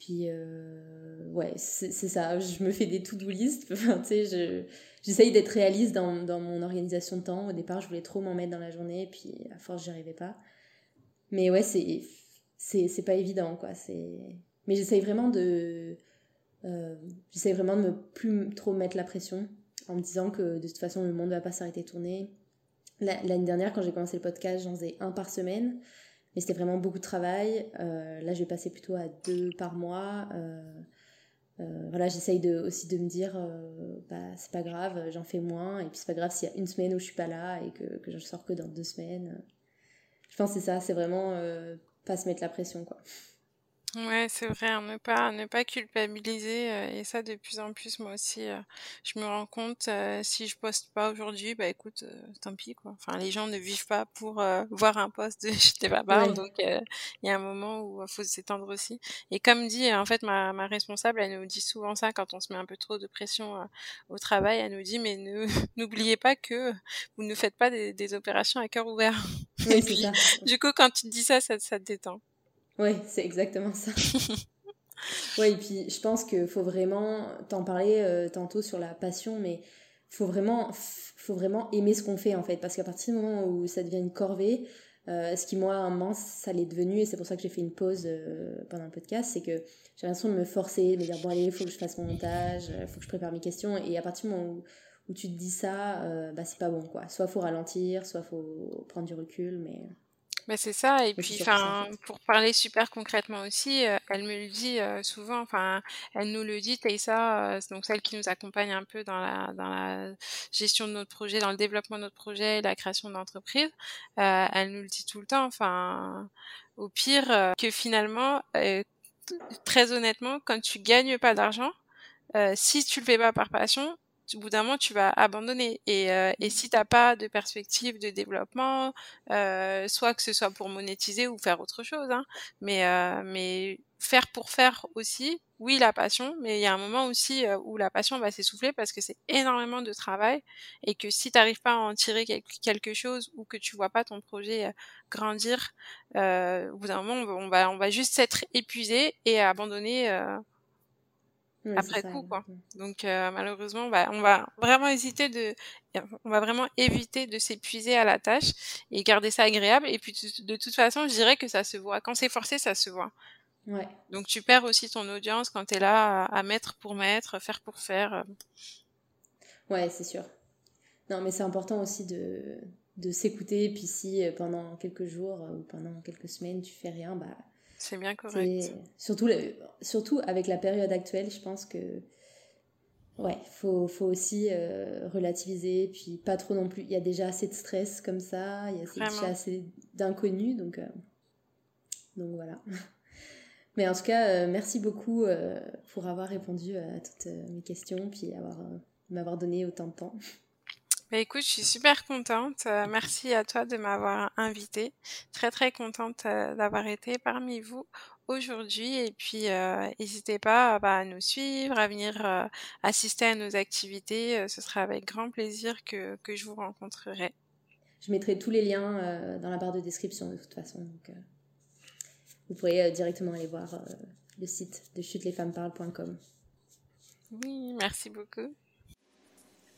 puis, ouais, c'est ça, je me fais des to-do list, enfin, j'essaye d'être réaliste dans, dans, mon organisation de temps. Au départ, je voulais trop m'en mettre dans la journée, puis à force, j'y arrivais pas. Mais ouais, c'est c'est pas évident, quoi. Mais j'essaye vraiment de... Euh, j'essaye vraiment de me plus trop mettre la pression en me disant que de toute façon, le monde ne va pas s'arrêter de tourner. L'année dernière, quand j'ai commencé le podcast, j'en faisais un par semaine. Mais c'était vraiment beaucoup de travail. Euh, là, je vais passer plutôt à deux par mois. Euh, voilà, j'essaye aussi de me dire, bah, c'est pas grave, j'en fais moins. Et puis, c'est pas grave s'il y a une semaine où je suis pas là et que, que je sors que dans deux semaines. Je pense que c'est ça, c'est vraiment pas se mettre la pression, quoi. Ouais, c'est vrai, ne pas ne pas culpabiliser euh, et ça de plus en plus moi aussi euh, je me rends compte euh, si je poste pas aujourd'hui bah écoute tant pis quoi. Enfin les gens ne vivent pas pour voir un post de chez papa donc il y a un moment où il faut s'étendre aussi. Et comme dit en fait ma ma responsable elle nous dit souvent ça quand on se met un peu trop de pression au travail, elle nous dit mais ne n'oubliez pas que vous ne faites pas des, des opérations à cœur ouvert. et puis, du coup quand tu te dis ça ça, ça te détend. Oui, c'est exactement ça. oui, et puis je pense qu'il faut vraiment, t'en parlais euh, tantôt sur la passion, mais faut vraiment, faut vraiment aimer ce qu'on fait en fait, parce qu'à partir du moment où ça devient une corvée, euh, ce qui moi, un moment, ça l'est devenu, et c'est pour ça que j'ai fait une pause euh, pendant le podcast, c'est que j'ai l'impression de me forcer, de me dire bon allez, il faut que je fasse mon montage, il faut que je prépare mes questions, et à partir du moment où, où tu te dis ça, bah c'est pas bon quoi. Soit faut ralentir, soit faut prendre du recul, mais bah, c'est ça et puis enfin pour parler super concrètement aussi, euh, elle me le dit, euh, souvent, enfin elle nous le dit Taïsa, euh, donc celle qui nous accompagne un peu dans la dans la gestion de notre projet, dans le développement de notre projet la création d'entreprise, elle nous le dit tout le temps, enfin au pire, que finalement, très honnêtement, quand tu gagnes pas d'argent, si tu le fais pas par passion, au bout d'un moment, tu vas abandonner. Et, euh, et si t'as pas de perspective de développement, euh, soit que ce soit pour monétiser ou faire autre chose, hein, mais, euh, mais faire pour faire aussi, oui, la passion, mais il y a un moment aussi euh, où la passion va s'essouffler parce que c'est énormément de travail et que si t'arrives pas à en tirer quelque chose ou que tu vois pas ton projet euh, grandir, au bout d'un moment, on va, on va juste s'être épuisé et abandonner après coup quoi. Donc euh, malheureusement bah, on va vraiment hésiter de on va vraiment éviter de s'épuiser à la tâche et garder ça agréable et puis de toute façon, je dirais que ça se voit quand c'est forcé, ça se voit. Ouais. Donc tu perds aussi ton audience quand tu es là à, mettre pour mettre, faire pour faire. Euh. Ouais, c'est sûr. Non, mais c'est important aussi de de s'écouter puis si euh, pendant quelques jours ou pendant quelques semaines tu fais rien, bah c'est bien correct. Surtout, surtout avec la période actuelle, je pense que ouais, faut, faut aussi euh, relativiser, puis pas trop non plus. Il y a déjà assez de stress comme ça, il y a déjà assez d'inconnus, donc, euh, donc voilà. Mais en tout cas, euh, merci beaucoup pour avoir répondu à toutes mes questions, puis avoir m'avoir donné autant de temps. Bah écoute, je suis super contente. Euh, merci à toi de m'avoir invitée. Très très contente euh, d'avoir été parmi vous aujourd'hui. Et puis, euh, n'hésitez pas bah, à nous suivre, à venir assister à nos activités. ce sera avec grand plaisir que, que, je vous rencontrerai. Je mettrai tous les liens dans la barre de description de toute façon. Donc, vous pourrez directement aller voir le site de chutelesfemmesparlent.com. Oui, merci beaucoup.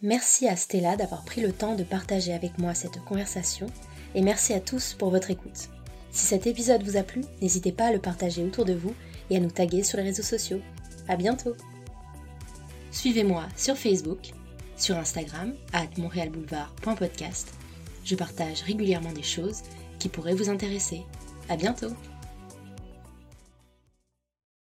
Merci à Stella d'avoir pris le temps de partager avec moi cette conversation et merci à tous pour votre écoute. Si cet épisode vous a plu, n'hésitez pas à le partager autour de vous et à nous taguer sur les réseaux sociaux. À bientôt! Suivez-moi sur Facebook, sur Instagram, at montrealboulevard.podcast. Je partage régulièrement des choses qui pourraient vous intéresser. À bientôt!